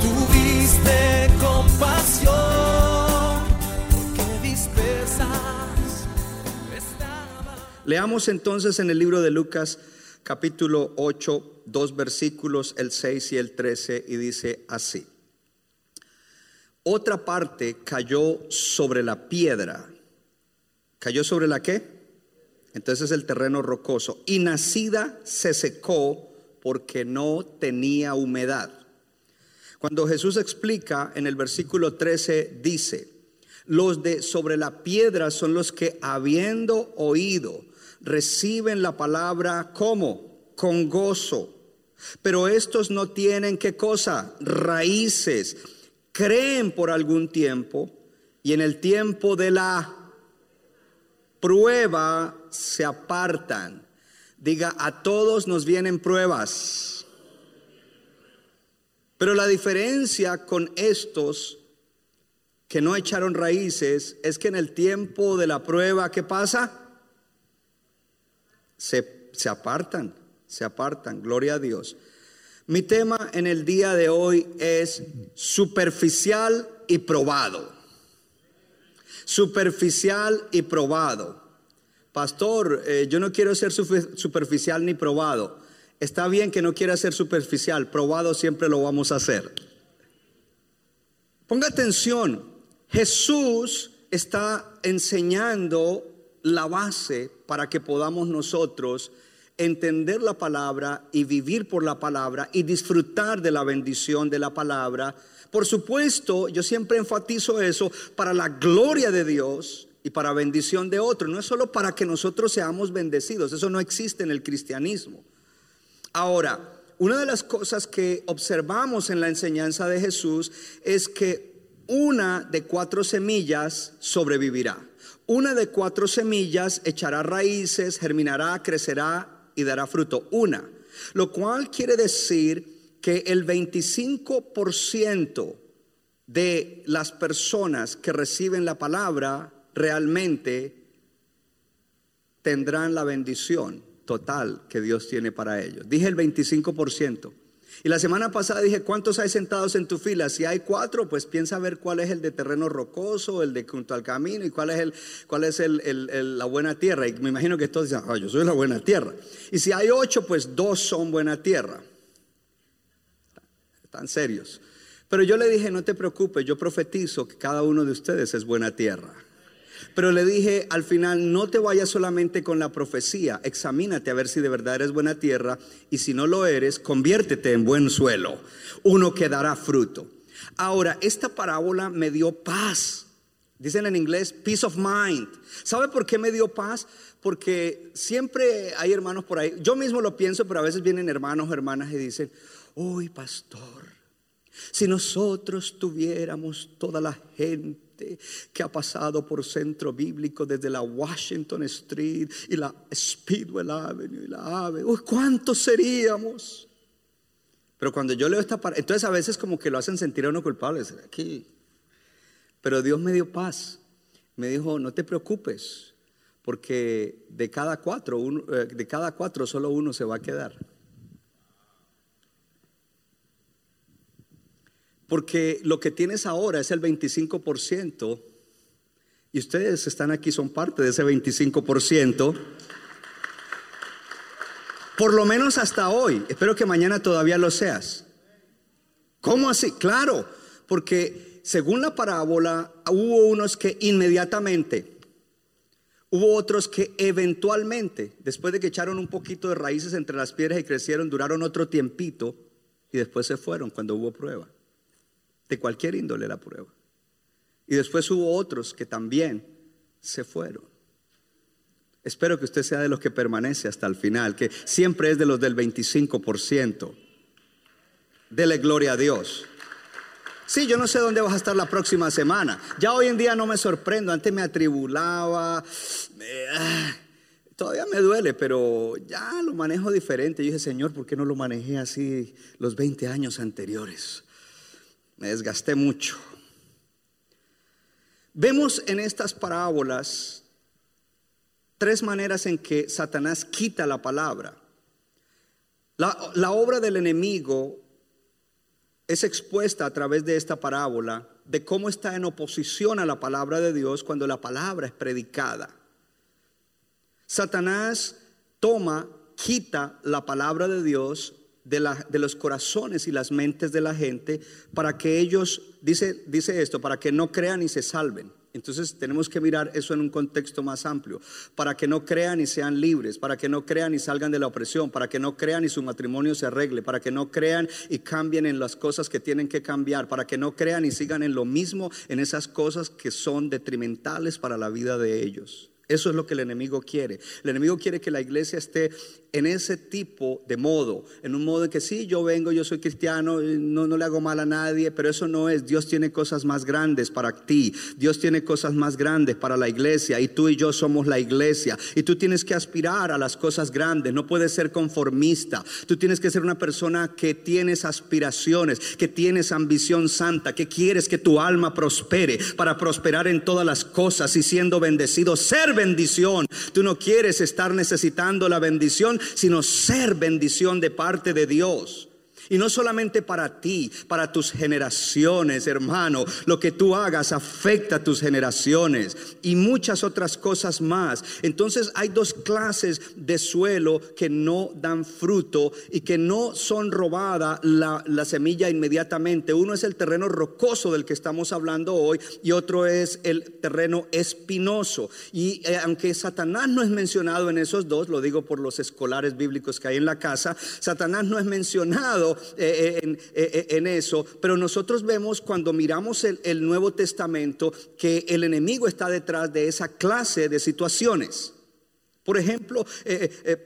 tuviste compasión, porque. Leamos entonces en el libro de Lucas capítulo 8, dos versículos, el 6 y el 13, y dice así. Otra parte cayó sobre la piedra. ¿Cayó sobre la qué? Entonces el terreno rocoso. Y nacida se secó porque no tenía humedad. Cuando Jesús explica en el versículo 13, dice, los de sobre la piedra son los que habiendo oído, reciben la palabra como con gozo. Pero estos no tienen qué cosa, raíces, creen por algún tiempo y en el tiempo de la prueba se apartan. Diga, a todos nos vienen pruebas. Pero la diferencia con estos que no echaron raíces es que en el tiempo de la prueba, ¿qué pasa? Se, se apartan, se apartan, gloria a Dios. Mi tema en el día de hoy es superficial y probado. Superficial y probado. Pastor, eh, yo no quiero ser superficial ni probado. Está bien que no quiera ser superficial, probado siempre lo vamos a hacer. Ponga atención, Jesús está enseñando la base para que podamos nosotros entender la palabra y vivir por la palabra y disfrutar de la bendición de la palabra. Por supuesto, yo siempre enfatizo eso para la gloria de Dios y para bendición de otros. No es solo para que nosotros seamos bendecidos, eso no existe en el cristianismo. Ahora, una de las cosas que observamos en la enseñanza de Jesús es que una de cuatro semillas sobrevivirá. Una de cuatro semillas echará raíces, germinará, crecerá y dará fruto. Una. Lo cual quiere decir que el 25% de las personas que reciben la palabra realmente tendrán la bendición total que Dios tiene para ellos. Dije el 25%. Y la semana pasada dije, ¿cuántos hay sentados en tu fila? Si hay cuatro, pues piensa ver cuál es el de terreno rocoso, el de junto al camino y cuál es, el, cuál es el- la buena tierra. Y me imagino que todos dicen, ah, yo soy la buena tierra. Y si hay ocho, pues dos son buena tierra. Están serios. Pero yo le dije, no te preocupes, yo profetizo que cada uno de ustedes es buena tierra. Pero le dije al final, no te vayas solamente con la profecía, examínate a ver si de verdad eres buena tierra y si no lo eres, conviértete en buen suelo, uno que dará fruto. Ahora, esta parábola me dio paz. Dicen en inglés, peace of mind. ¿Sabe por qué me dio paz? Porque siempre hay hermanos por ahí, yo mismo lo pienso, pero a veces vienen hermanos o hermanas y dicen, uy, pastor, si nosotros tuviéramos toda la gente que ha pasado por centro bíblico desde la Washington Street y la Speedwell Avenue y la Ave, uy, ¿cuántos seríamos? Pero cuando yo leo esta parte, entonces a veces como que lo hacen sentir a uno culpable, aquí. Pero Dios me dio paz. Me dijo, no te preocupes, porque de cada cuatro, uno- eh, de cada cuatro solo uno se va a quedar. Porque lo que tienes ahora es el 25% y ustedes están aquí, son parte de ese 25%. Por lo menos hasta hoy. Espero que mañana todavía lo seas. ¿Cómo así? Claro, porque según la parábola hubo unos que inmediatamente, hubo otros que eventualmente, después de que echaron un poquito de raíces entre las piedras y crecieron, duraron otro tiempito y después se fueron cuando hubo prueba. De cualquier índole la prueba. Y después hubo otros que también se fueron. Espero que usted sea de los que permanece hasta el final, que siempre es de los del 25%. Dele gloria a Dios. Sí, yo no sé dónde vas a estar la próxima semana. Ya hoy en día no me sorprendo. Antes me atribulaba. Ah, todavía me duele, pero ya lo manejo diferente. Yo dije, Señor, ¿por qué no lo manejé así los 20 años anteriores? Me desgasté mucho. Vemos en estas parábolas tres maneras en que Satanás quita la palabra. La, la, obra del enemigo es expuesta a través de esta parábola de cómo está en oposición a la palabra de Dios cuando la palabra es predicada. Satanás toma, quita la palabra de Dios de, los corazones y las mentes de la gente para que ellos, dice, dice esto, para que no crean y se salven. Entonces tenemos que mirar eso en un contexto más amplio, para que no crean y sean libres, para que no crean y salgan de la opresión, para que no crean y su matrimonio se arregle, para que no crean y cambien en las cosas que tienen que cambiar, para que no crean y sigan en lo mismo, en esas cosas que son detrimentales para la vida de ellos. Eso es lo que el enemigo quiere. El enemigo quiere que la iglesia esté en ese tipo de modo, en un modo en que sí, yo vengo, yo soy cristiano, no, no le hago mal a nadie, pero eso no es. Dios tiene cosas más grandes para ti. Dios tiene cosas más grandes para la iglesia y tú y yo somos la iglesia. Y tú tienes que aspirar a las cosas grandes, no puedes ser conformista. Tú tienes que ser una persona que tienes aspiraciones, que tienes ambición santa, que quieres que tu alma prospere para prosperar en todas las cosas y siendo bendecido, ser bendición. Tú no quieres estar necesitando la bendición, sino ser bendición de parte de Dios. Y no solamente para ti, para tus generaciones, hermano. Lo que tú hagas afecta a tus generaciones y muchas otras cosas más. Entonces hay dos clases de suelo que no dan fruto y que no son robada la, la semilla inmediatamente. Uno es el terreno rocoso del que estamos hablando hoy y otro es el terreno espinoso. Y eh, aunque Satanás no es mencionado en esos dos, lo digo por los escolares bíblicos que hay en la casa, Satanás no es mencionado eh, eh, eh, en, eso, pero nosotros vemos cuando miramos el, Nuevo Testamento que el enemigo está detrás de esa clase de situaciones. Por ejemplo,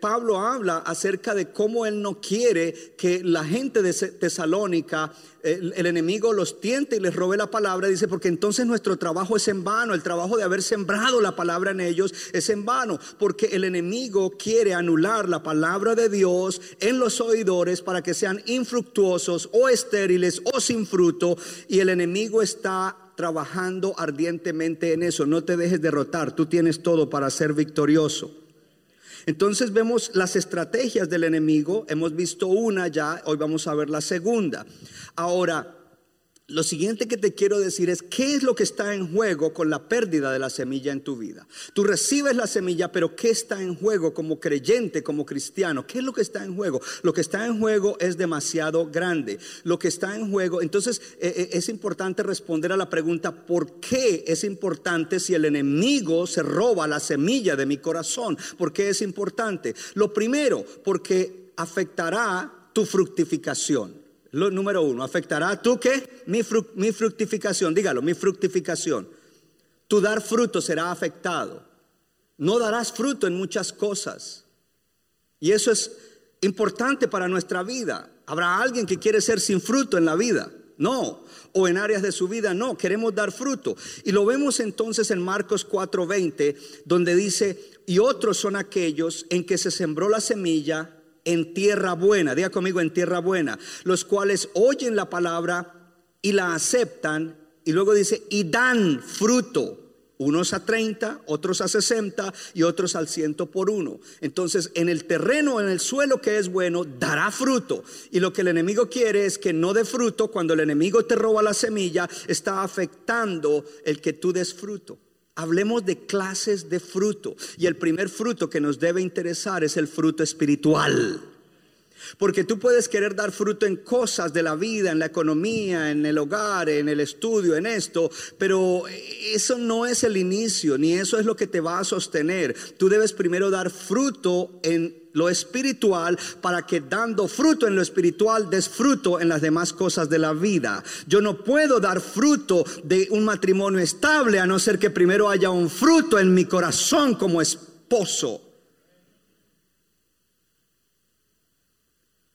Pablo habla acerca de cómo él no quiere que la gente de Tesalónica, el, enemigo los tiente y les robe la palabra. Dice, porque entonces nuestro trabajo es en vano, el trabajo de haber sembrado la palabra en ellos es en vano, porque el enemigo quiere anular la palabra de Dios en los oidores para que sean infructuosos o estériles o sin fruto, y el enemigo está trabajando ardientemente en eso. No te dejes derrotar, tú tienes todo para ser victorioso. Entonces vemos las estrategias del enemigo, hemos visto una ya, hoy vamos a ver la segunda. Ahora, lo siguiente que te quiero decir es qué es lo que está en juego con la pérdida de la semilla en tu vida. Tú recibes la semilla, pero ¿qué está en juego como creyente, como cristiano? ¿Qué es lo que está en juego? Lo que está en juego es demasiado grande. Lo que está en juego, entonces eh, eh, es importante responder a la pregunta, ¿por qué es importante si el enemigo se roba la semilla de mi corazón? ¿Por qué es importante? Lo primero, porque afectará tu fructificación. Lo número uno, ¿afectará tú qué? Mi, mi fructificación, dígalo, mi fructificación. Tu dar fruto será afectado. No darás fruto en muchas cosas. Y eso es importante para nuestra vida. ¿Habrá alguien que quiere ser sin fruto en la vida? No. O en áreas de su vida, no. Queremos dar fruto. Y lo vemos entonces en Marcos 4:20, donde dice, y otros son aquellos en que se sembró la semilla en tierra buena, diga conmigo en tierra buena, los cuales oyen la palabra y la aceptan y luego dice, y dan fruto. Unos a 30, otros a 60 y otros al ciento por uno. Entonces, en el terreno, en el suelo que es bueno, dará fruto. Y lo que el enemigo quiere es que no dé fruto. Cuando el enemigo te roba la semilla, está afectando el que tú des fruto. Hablemos de clases de fruto. Y el primer fruto que nos debe interesar es el fruto espiritual. Porque tú puedes querer dar fruto en cosas de la vida, en la economía, en el hogar, en el estudio, en esto, pero eso no es el inicio, ni eso es lo que te va a sostener. Tú debes primero dar fruto en lo espiritual para que dando fruto en lo espiritual des fruto en las demás cosas de la vida. Yo no puedo dar fruto de un matrimonio estable a no ser que primero haya un fruto en mi corazón como esposo.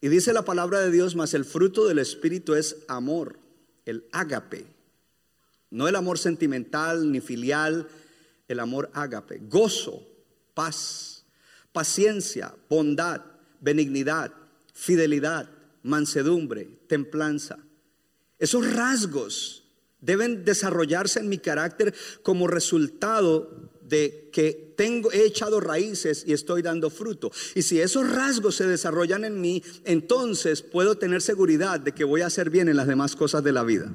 Y dice la palabra de Dios, mas el fruto del Espíritu es amor, el ágape. No el amor sentimental ni filial, el amor ágape. Gozo, paz, paciencia, bondad, benignidad, fidelidad, mansedumbre, templanza. Esos rasgos deben desarrollarse en mi carácter como resultado de que tengo, he echado raíces y estoy dando fruto. Y si esos rasgos se desarrollan en mí, entonces puedo tener seguridad de que voy a hacer bien en las demás cosas de la vida.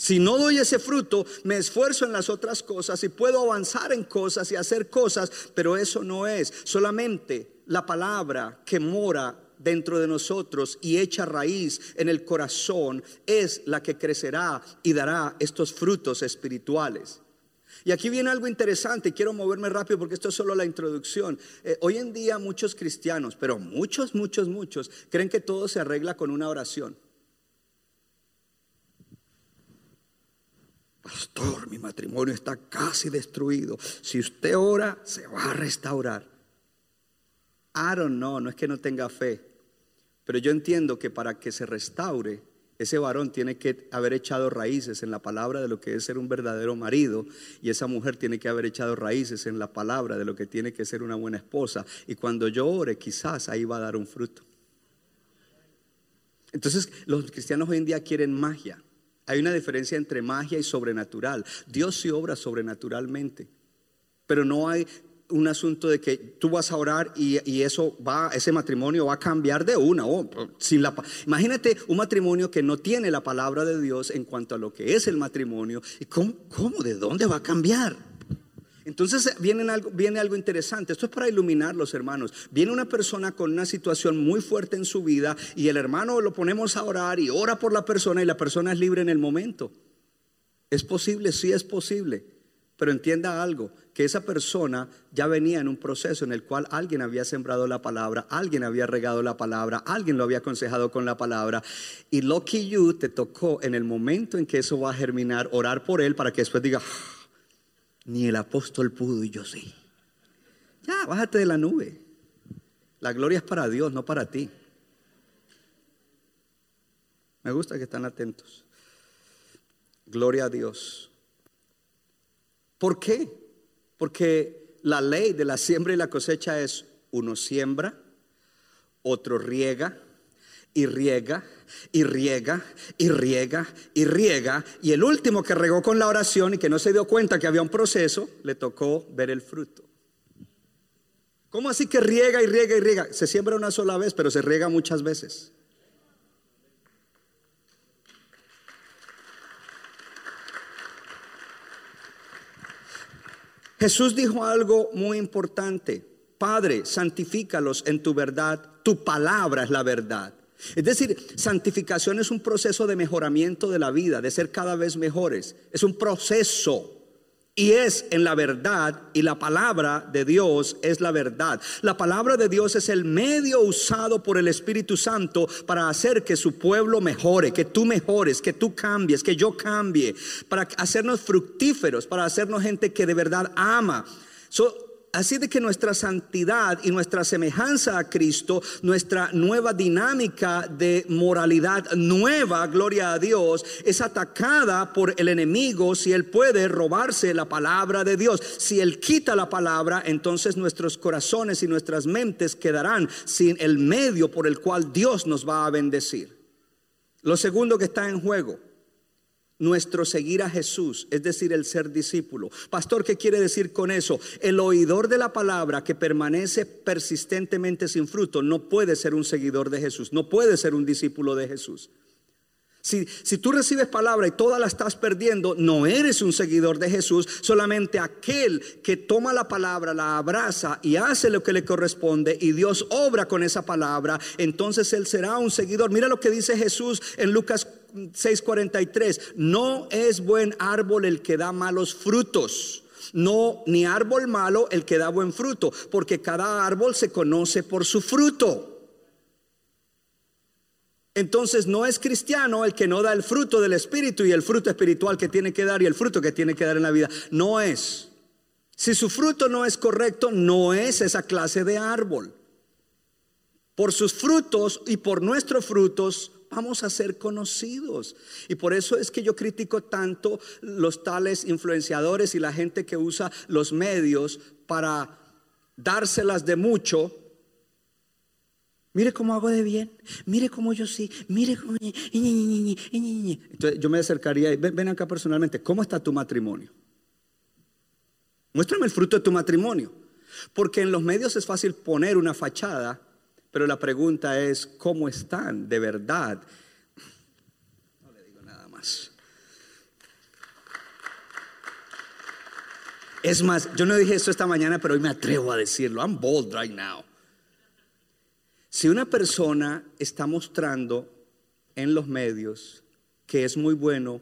Si no doy ese fruto, me esfuerzo en las otras cosas y puedo avanzar en cosas y hacer cosas, pero eso no es. Solamente la palabra que mora dentro de nosotros y echa raíz en el corazón es la que crecerá y dará estos frutos espirituales. Y aquí viene algo interesante, quiero moverme rápido porque esto es solo la introducción. Eh, hoy en día muchos cristianos, pero muchos, muchos, muchos, creen que todo se arregla con una oración. Pastor, mi matrimonio está casi destruido. Si usted ora, se va a restaurar. I don't know, no es que no tenga fe, pero yo entiendo que para que se restaure, ese varón tiene que haber echado raíces en la palabra de lo que es ser un verdadero marido y esa mujer tiene que haber echado raíces en la palabra de lo que tiene que ser una buena esposa. Y cuando yo ore, quizás ahí va a dar un fruto. Entonces, los cristianos hoy en día quieren magia. Hay una diferencia entre magia y sobrenatural. Dios sí obra sobrenaturalmente, pero no hay un asunto de que tú vas a orar y, eso va, ese matrimonio va a cambiar de una. Oh, sin la, imagínate un matrimonio que no tiene la palabra de Dios en cuanto a lo que es el matrimonio. ¿Y cómo, cómo de dónde va a cambiar? Entonces viene algo, viene algo interesante. Esto es para iluminar los hermanos. Viene una persona con una situación muy fuerte en su vida y el hermano lo ponemos a orar y ora por la persona y la persona es libre en el momento. ¿Es posible? Sí es posible. Pero entienda algo, que esa persona ya venía en un proceso en el cual alguien había sembrado la palabra, alguien había regado la palabra, alguien lo había aconsejado con la palabra. Y Lucky You te tocó en el momento en que eso va a germinar, orar por él para que después diga, ni el apóstol pudo y yo sí. Ya, bájate de la nube. La gloria es para Dios, no para ti. Me gusta que están atentos. Gloria a Dios. ¿Por qué? Porque la ley de la siembra y la cosecha es uno siembra, otro riega, y riega y riega y riega y riega. Y el último que regó con la oración y que no se dio cuenta que había un proceso, le tocó ver el fruto. ¿Cómo así que riega y riega y riega? Se siembra una sola vez, pero se riega muchas veces. Jesús dijo algo muy importante. Padre, santifícalos en tu verdad. Tu palabra es la verdad. Es decir, santificación es un proceso de mejoramiento de la vida, de ser cada vez mejores. Es un proceso. Y es en la verdad y la palabra de Dios es la verdad. La palabra de Dios es el medio usado por el Espíritu Santo para hacer que su pueblo mejore, que tú mejores, que tú cambies, que yo cambie, para hacernos fructíferos, para hacernos gente que de verdad ama. Así de que nuestra santidad y nuestra semejanza a Cristo, nuestra nueva dinámica de moralidad nueva, gloria a Dios, es atacada por el enemigo si él puede robarse la palabra de Dios. Si él quita la palabra, entonces nuestros corazones y nuestras mentes quedarán sin el medio por el cual Dios nos va a bendecir. Lo segundo que está en juego nuestro seguir a Jesús, es decir, el ser discípulo. Pastor, ¿qué quiere decir con eso? El oidor de la palabra que permanece persistentemente sin fruto no puede ser un seguidor de Jesús, no puede ser un discípulo de Jesús. Si, si, tú recibes palabra y toda la estás perdiendo, no eres un seguidor de Jesús, solamente aquel que toma la palabra, la abraza y hace lo que le corresponde y Dios obra con esa palabra, entonces él será un seguidor. Mira lo que dice Jesús en Lucas 6:43, no es buen árbol el que da malos frutos. No, ni árbol malo el que da buen fruto, porque cada árbol se conoce por su fruto. Entonces no es cristiano el que no da el fruto del Espíritu y el fruto espiritual que tiene que dar y el fruto que tiene que dar en la vida. No es. Si su fruto no es correcto, no es esa clase de árbol. Por sus frutos y por nuestros frutos vamos a ser conocidos. Y por eso es que yo critico tanto los tales influenciadores y la gente que usa los medios para dárselas de mucho. Mire cómo hago de bien, mire cómo yo sí, mire cómo... Entonces yo me acercaría y ven, ven acá personalmente, ¿cómo está tu matrimonio? Muéstrame el fruto de tu matrimonio. Porque en los medios es fácil poner una fachada, pero la pregunta es, ¿cómo están de verdad? No le digo nada más. Es más, yo no dije esto esta mañana, pero hoy me atrevo a decirlo. I'm bold right now. Si una persona está mostrando en los medios que es muy bueno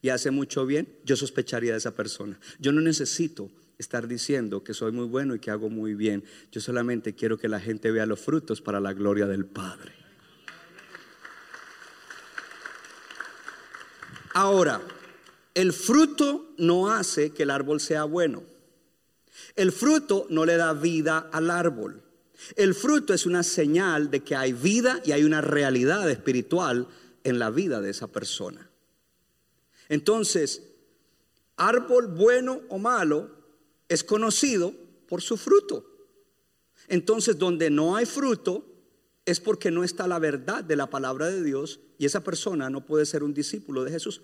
y hace mucho bien, yo sospecharía de esa persona. Yo no necesito estar diciendo que soy muy bueno y que hago muy bien. Yo solamente quiero que la gente vea los frutos para la gloria del Padre. Ahora, el fruto no hace que el árbol sea bueno. El fruto no le da vida al árbol. El fruto es una señal de que hay vida y hay una realidad espiritual en la vida de esa persona. Entonces, árbol bueno o malo es conocido por su fruto. Entonces, donde no hay fruto es porque no está la verdad de la palabra de Dios y esa persona no puede ser un discípulo de Jesús.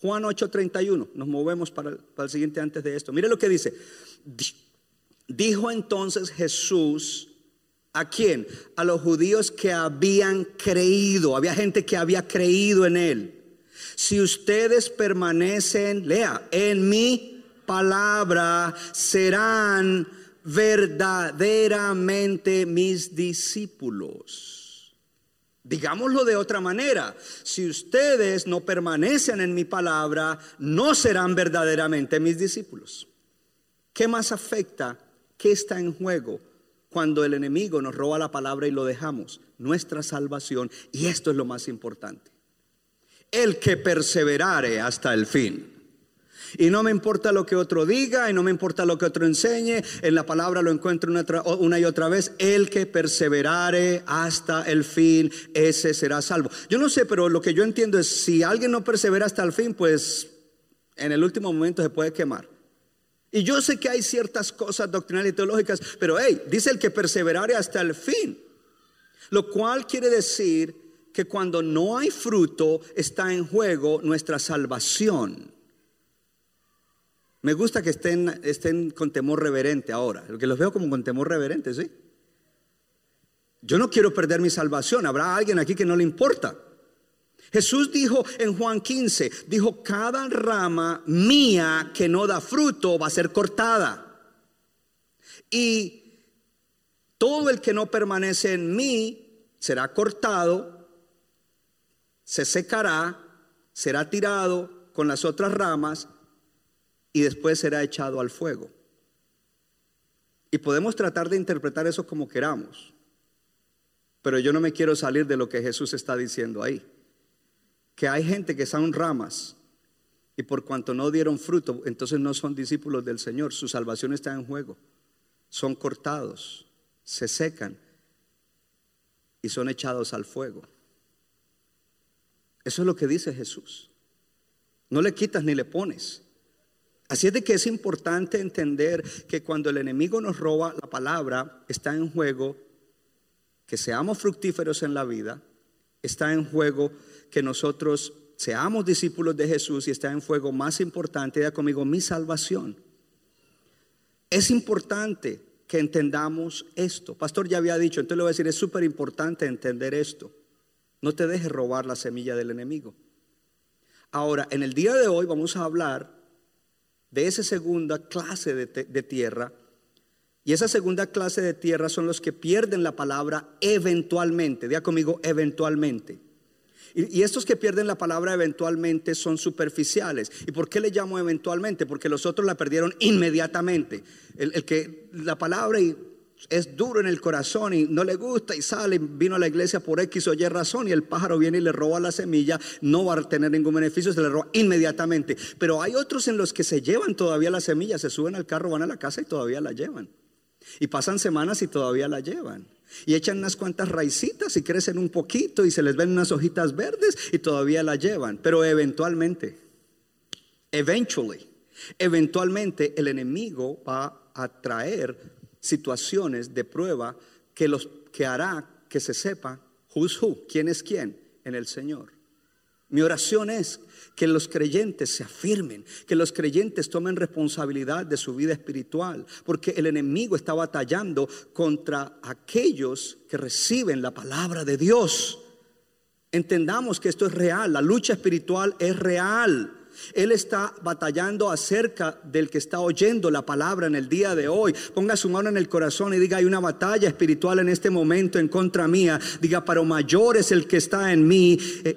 Juan 8:31, nos movemos para el, para el siguiente antes de esto. Mire lo que dice. Dijo entonces Jesús ¿A quién? A los judíos que habían creído. Había gente que había creído en él. Si ustedes permanecen, lea, en mi palabra, serán verdaderamente mis discípulos. Digámoslo de otra manera, si ustedes no permanecen en mi palabra, no serán verdaderamente mis discípulos. ¿Qué más afecta? ¿Qué está en juego? cuando el enemigo nos roba la palabra y lo dejamos, nuestra salvación, y esto es lo más importante, el que perseverare hasta el fin. Y no me importa lo que otro diga, y no me importa lo que otro enseñe, en la palabra lo encuentro una, una, y otra vez, el que perseverare hasta el fin, ese será salvo. Yo no sé, pero lo que yo entiendo es, si alguien no persevera hasta el fin, pues en el último momento se puede quemar. Y yo sé que hay ciertas cosas doctrinales y teológicas, pero hey, dice el que perseverare hasta el fin. Lo cual quiere decir que cuando no hay fruto está en juego nuestra salvación. Me gusta que estén, estén con temor reverente ahora, que los veo como con temor reverente, ¿sí? Yo no quiero perder mi salvación. Habrá alguien aquí que no le importa. Jesús dijo en Juan 15, dijo, cada rama mía que no da fruto va a ser cortada. Y todo el que no permanece en mí será cortado, se secará, será tirado con las otras ramas y después será echado al fuego. Y podemos tratar de interpretar eso como queramos, pero yo no me quiero salir de lo que Jesús está diciendo ahí que hay gente que son ramas y por cuanto no dieron fruto, entonces no son discípulos del Señor, su salvación está en juego. Son cortados, se secan y son echados al fuego. Eso es lo que dice Jesús. No le quitas ni le pones. Así es de que es importante entender que cuando el enemigo nos roba la palabra, está en juego que seamos fructíferos en la vida, está en juego que nosotros seamos discípulos de Jesús y está en fuego más importante, ya conmigo, mi salvación. Es importante que entendamos esto. Pastor ya había dicho, entonces le voy a decir, es súper importante entender esto. No te dejes robar la semilla del enemigo. Ahora, en el día de hoy vamos a hablar de esa segunda clase de, de tierra. Y esa segunda clase de tierra son los que pierden la palabra eventualmente. Diga conmigo, eventualmente. Y, estos que pierden la palabra eventualmente son superficiales. ¿Y por qué le llamo eventualmente? Porque los otros la perdieron inmediatamente. El, que la palabra y es duro en el corazón y no le gusta y sale, vino a la iglesia por X o Y razón y el pájaro viene y le roba la semilla, no va a tener ningún beneficio, se le roba inmediatamente. Pero hay otros en los que se llevan todavía la semilla, se suben al carro, van a la casa y todavía la llevan. Y pasan semanas y todavía la llevan. Y echan unas cuantas raicitas y crecen un poquito y se les ven unas hojitas verdes y todavía la llevan. Pero eventualmente, eventually, eventualmente el enemigo va a traer situaciones de prueba que, los, que hará que se sepa who's who, quién es quién en el Señor. Mi oración es que los creyentes se afirmen, que los creyentes tomen responsabilidad de su vida espiritual, porque el enemigo está batallando contra aquellos que reciben la palabra de Dios. Entendamos que esto es real, la lucha espiritual es real. Él está batallando acerca del que está oyendo la palabra en el día de hoy. Ponga su mano en el corazón y diga, hay una batalla espiritual en este momento en contra mía. Diga, pero mayor es el que está en mí eh,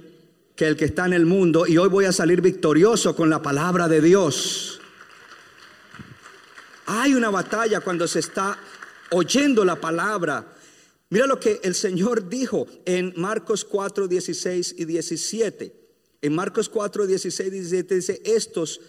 que el que está en el mundo. Y hoy voy a salir victorioso con la palabra de Dios. Hay una batalla cuando se está oyendo la palabra. Mira lo que el Señor dijo en Marcos 4, 16 y 17. En Marcos 4, 16, 17 dice, estos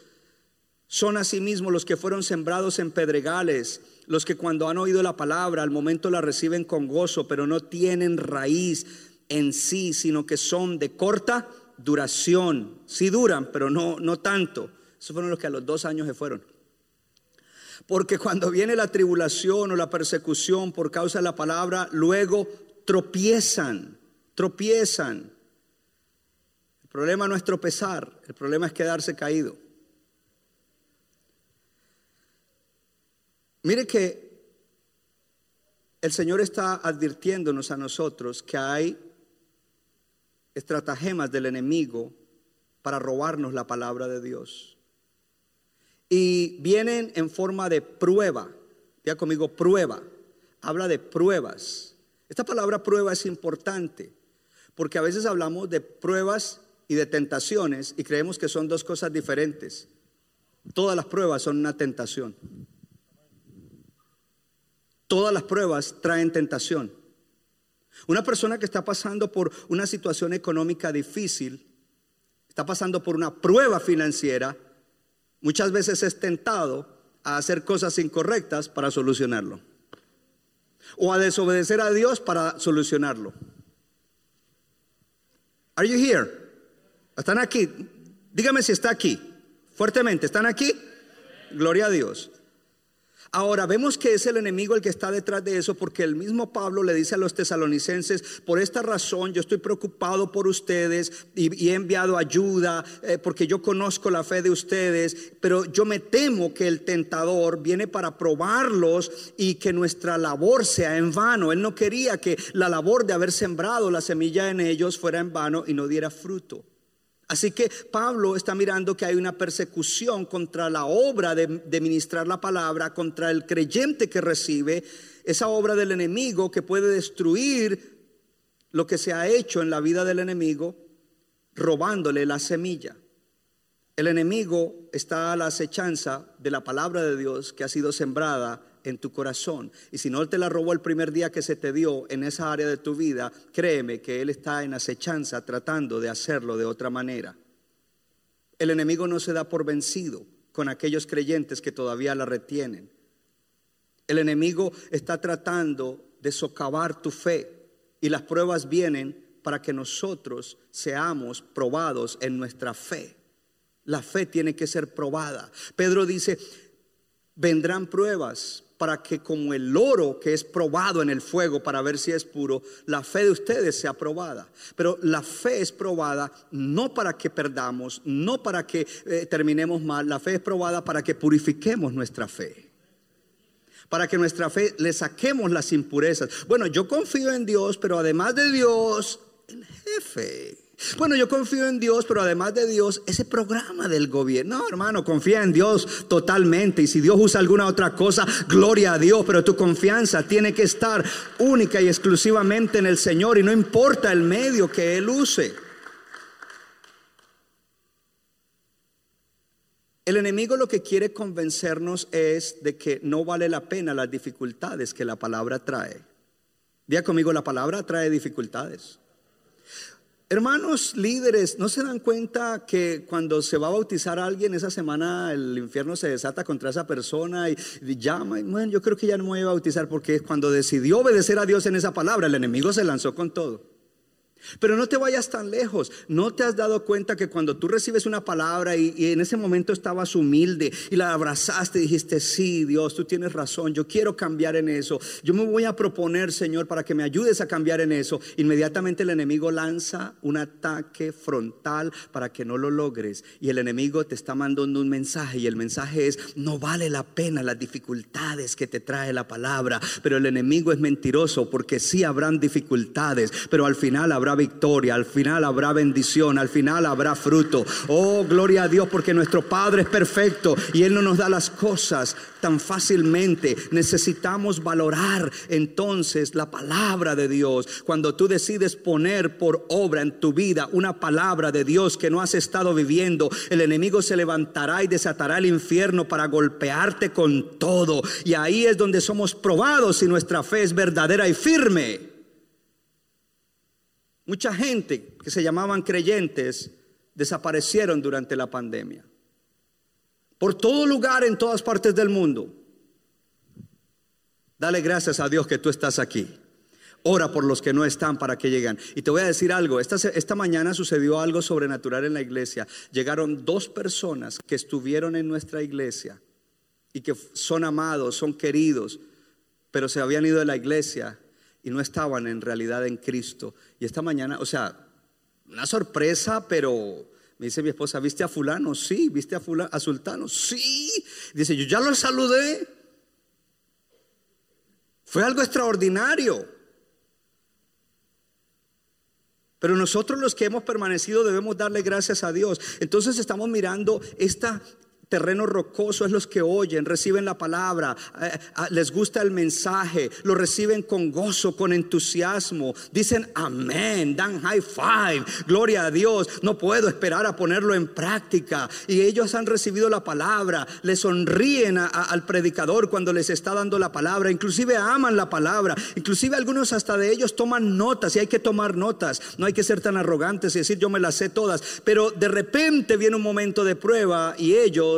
son asimismo los que fueron sembrados en pedregales, los que cuando han oído la palabra al momento la reciben con gozo, pero no tienen raíz en sí, sino que son de corta duración. Sí duran, pero no, no tanto. Esos fueron los que a los dos años se fueron. Porque cuando viene la tribulación o la persecución por causa de la palabra, luego tropiezan, tropiezan. El problema no es tropezar, el problema es quedarse caído. Mire que el Señor está advirtiéndonos a nosotros que hay estratagemas del enemigo para robarnos la palabra de Dios. Y vienen en forma de prueba. Diga conmigo, prueba. Habla de pruebas. Esta palabra prueba es importante porque a veces hablamos de pruebas y de tentaciones y creemos que son dos cosas diferentes. Todas las pruebas son una tentación. Todas las pruebas traen tentación. Una persona que está pasando por una situación económica difícil, está pasando por una prueba financiera, muchas veces es tentado a hacer cosas incorrectas para solucionarlo. O a desobedecer a Dios para solucionarlo. Are you here? ¿Están aquí? Dígame si está aquí. Fuertemente, ¿están aquí? Gloria a Dios. Ahora vemos que es el enemigo el que está detrás de eso porque el mismo Pablo le dice a los tesalonicenses, por esta razón yo estoy preocupado por ustedes y, he enviado ayuda eh, porque yo conozco la fe de ustedes, pero yo me temo que el tentador viene para probarlos y que nuestra labor sea en vano. Él no quería que la labor de haber sembrado la semilla en ellos fuera en vano y no diera fruto. Así que Pablo está mirando que hay una persecución contra la obra de, ministrar la palabra, contra el creyente que recibe, esa obra del enemigo que puede destruir lo que se ha hecho en la vida del enemigo, robándole la semilla. El enemigo está a la acechanza de la palabra de Dios que ha sido sembrada en tu corazón. Y si no te la robó el primer día que se te dio en esa área de tu vida, créeme que Él está en acechanza tratando de hacerlo de otra manera. El enemigo no se da por vencido con aquellos creyentes que todavía la retienen. El enemigo está tratando de socavar tu fe y las pruebas vienen para que nosotros seamos probados en nuestra fe. La fe tiene que ser probada. Pedro dice, vendrán pruebas, para que como el oro que es probado en el fuego para ver si es puro, la fe de ustedes sea probada. Pero la fe es probada no para que perdamos, no para que eh, terminemos mal, la fe es probada para que purifiquemos nuestra fe. Para que nuestra fe le saquemos las impurezas. Bueno, yo confío en Dios, pero además de Dios, el jefe. Bueno, yo confío en Dios, pero además de Dios, ese programa del gobierno. No, hermano, confía en Dios totalmente. Y si Dios usa alguna otra cosa, gloria a Dios. Pero tu confianza tiene que estar única y exclusivamente en el Señor. Y no importa el medio que Él use. El enemigo lo que quiere convencernos es de que no vale la pena las dificultades que la palabra trae. Día conmigo, la palabra trae dificultades. Hermanos líderes, ¿no se dan cuenta que cuando se va a bautizar a alguien esa semana el infierno se desata contra esa persona y, llama? Yo creo que ya no me voy a bautizar porque cuando decidió obedecer a Dios en esa palabra, el enemigo se lanzó con todo. Pero no te vayas tan lejos. ¿No te has dado cuenta que cuando tú recibes una palabra y, en ese momento estabas humilde y la abrazaste y dijiste, sí, Dios, tú tienes razón, yo quiero cambiar en eso. Yo me voy a proponer, Señor, para que me ayudes a cambiar en eso. Inmediatamente el enemigo lanza un ataque frontal para que no lo logres. Y el enemigo te está mandando un mensaje y el mensaje es, no vale la pena las dificultades que te trae la palabra. Pero el enemigo es mentiroso porque sí habrán dificultades, pero al final habrá victoria, al final habrá bendición, al final habrá fruto. Oh, gloria a Dios, porque nuestro Padre es perfecto y Él no nos da las cosas tan fácilmente. Necesitamos valorar entonces la palabra de Dios. Cuando tú decides poner por obra en tu vida una palabra de Dios que no has estado viviendo, el enemigo se levantará y desatará el infierno para golpearte con todo. Y ahí es donde somos probados si nuestra fe es verdadera y firme. Mucha gente que se llamaban creyentes desaparecieron durante la pandemia. Por todo lugar, en todas partes del mundo. Dale gracias a Dios que tú estás aquí. Ora por los que no están para que lleguen. Y te voy a decir algo, esta, esta mañana sucedió algo sobrenatural en la iglesia. Llegaron dos personas que estuvieron en nuestra iglesia y que son amados, son queridos, pero se habían ido de la iglesia y no estaban en realidad en Cristo. Y esta mañana, o sea, una sorpresa, pero me dice mi esposa, ¿viste a fulano? Sí, ¿viste a fulano? ¿A sultano? Sí. Dice, yo ya lo saludé. Fue algo extraordinario. Pero nosotros los que hemos permanecido debemos darle gracias a Dios. Entonces estamos mirando esta terreno rocoso es los que oyen, reciben la palabra, eh, eh, les gusta el mensaje, lo reciben con gozo, con entusiasmo, dicen amén, dan high five, gloria a Dios, no puedo esperar a ponerlo en práctica. Y ellos han recibido la palabra, le sonríen al predicador cuando les está dando la palabra, inclusive aman la palabra, inclusive algunos hasta de ellos toman notas y hay que tomar notas, no hay que ser tan arrogantes y decir yo me las sé todas, pero de repente viene un momento de prueba y ellos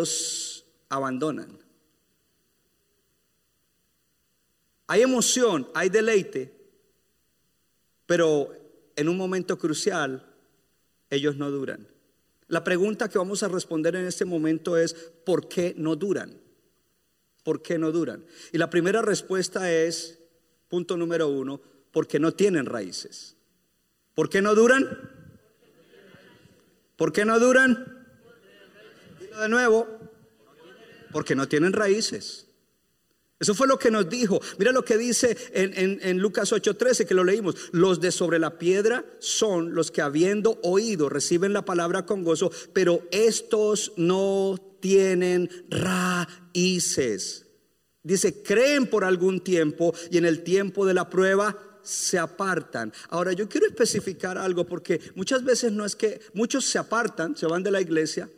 abandonan. Hay emoción, hay deleite, pero en un momento crucial ellos no duran. La pregunta que vamos a responder en este momento es, ¿por qué no duran? ¿Por qué no duran? Y la primera respuesta es, punto número uno, porque no tienen raíces. ¿Por qué no duran? ¿Por qué no duran? De nuevo, porque no tienen raíces. Eso fue lo que nos dijo. Mira lo que dice en, en- en Lucas 8:13 que lo leímos. Los de sobre la piedra son los que habiendo oído reciben la palabra con gozo, pero estos no tienen raíces. Dice, creen por algún tiempo y en el tiempo de la prueba se apartan. Ahora yo quiero especificar algo porque muchas veces no es que muchos se apartan, se van de la iglesia,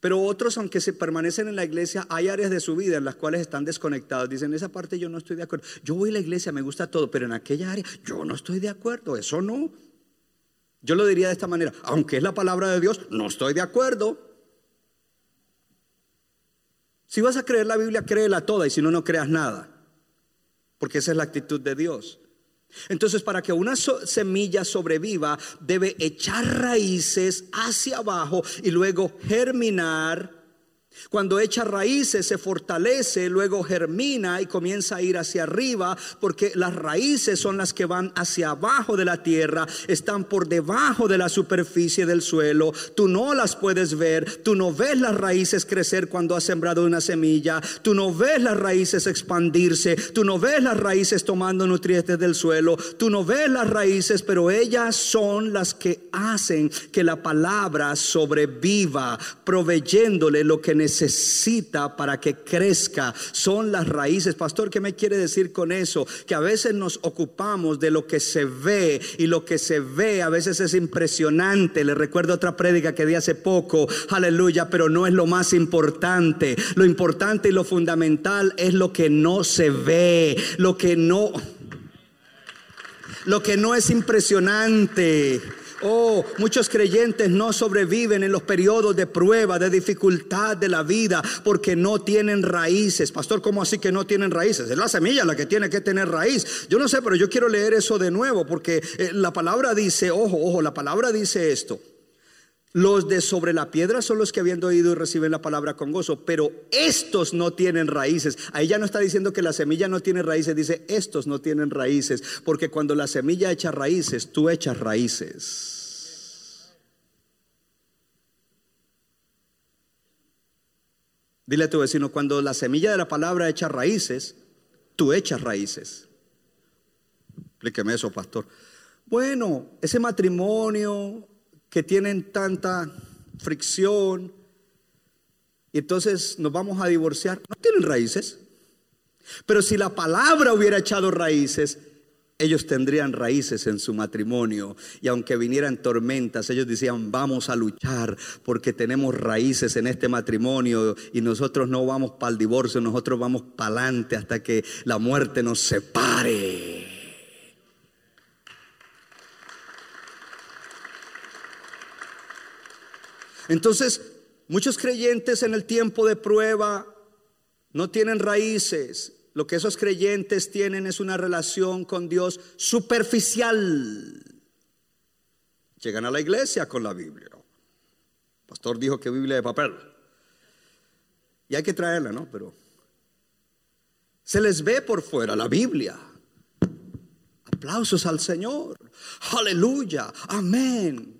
pero otros, aunque se permanecen en la iglesia, hay áreas de su vida en las cuales están desconectados. Dicen, esa parte yo no estoy de acuerdo. Yo voy a la iglesia, me gusta todo, pero en aquella área yo no estoy de acuerdo. Eso no. Yo lo diría de esta manera, aunque es la palabra de Dios, no estoy de acuerdo. Si vas a creer la Biblia, créela toda y si no, no creas nada. Porque esa es la actitud de Dios. Entonces, para que una semilla sobreviva, debe echar raíces hacia abajo y luego germinar. Cuando echa raíces se fortalece, luego germina y comienza a ir hacia arriba, porque las raíces son las que van hacia abajo de la tierra, están por debajo de la superficie del suelo. Tú no las puedes ver, tú no ves las raíces crecer cuando has sembrado una semilla, tú no ves las raíces expandirse, tú no ves las raíces tomando nutrientes del suelo, tú no ves las raíces, pero ellas son las que hacen que la palabra sobreviva, proveyéndole lo que necesita necesita para que crezca son las raíces. Pastor, ¿qué me quiere decir con eso? Que a veces nos ocupamos de lo que se ve y lo que se ve a veces es impresionante. Le recuerdo otra prédica que di hace poco, aleluya, pero no es lo más importante. Lo importante y lo fundamental es lo que no se ve, lo que no lo que no es impresionante. Oh, muchos creyentes no sobreviven en los periodos de prueba, de dificultad de la vida, porque no tienen raíces. Pastor, ¿cómo así que no tienen raíces? Es la semilla la que tiene que tener raíz. Yo no sé, pero yo quiero leer eso de nuevo, porque eh, la palabra dice, ojo, ojo, la palabra dice esto. Los de sobre la piedra son los que habiendo oído y reciben la palabra con gozo, pero estos no tienen raíces. Ahí ya no está diciendo que la semilla no tiene raíces, dice estos no tienen raíces, porque cuando la semilla echa raíces, tú echas raíces. Dile a tu vecino, cuando la semilla de la palabra echa raíces, tú echas raíces. Explíqueme eso, pastor. Bueno, ese matrimonio, que tienen tanta fricción y entonces nos vamos a divorciar, no tienen raíces. Pero si la palabra hubiera echado raíces, ellos tendrían raíces en su matrimonio. Y aunque vinieran tormentas, ellos decían, vamos a luchar porque tenemos raíces en este matrimonio y nosotros no vamos para el divorcio, nosotros vamos para adelante hasta que la muerte nos separe. Entonces, muchos creyentes en el tiempo de prueba no tienen raíces. Lo que esos creyentes tienen es una relación con Dios superficial. Llegan a la iglesia con la Biblia. El pastor dijo que Biblia de papel. Y hay que traerla, ¿no? Pero se les ve por fuera la Biblia. Aplausos al Señor. Aleluya. Amén.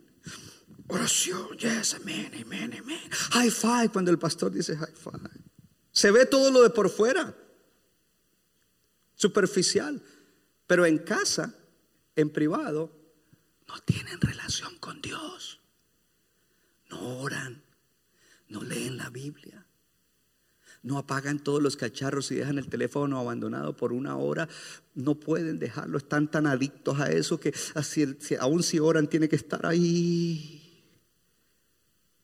Oración, yes, amén, amén, amén. High five cuando el pastor dice high five. Se ve todo lo de por fuera, superficial, pero en casa, en privado, no tienen relación con Dios. No oran, no leen la Biblia. No apagan todos los cacharros y dejan el teléfono abandonado por una hora. No pueden dejarlo. Están tan adictos a eso que así, aún si oran tiene que estar ahí.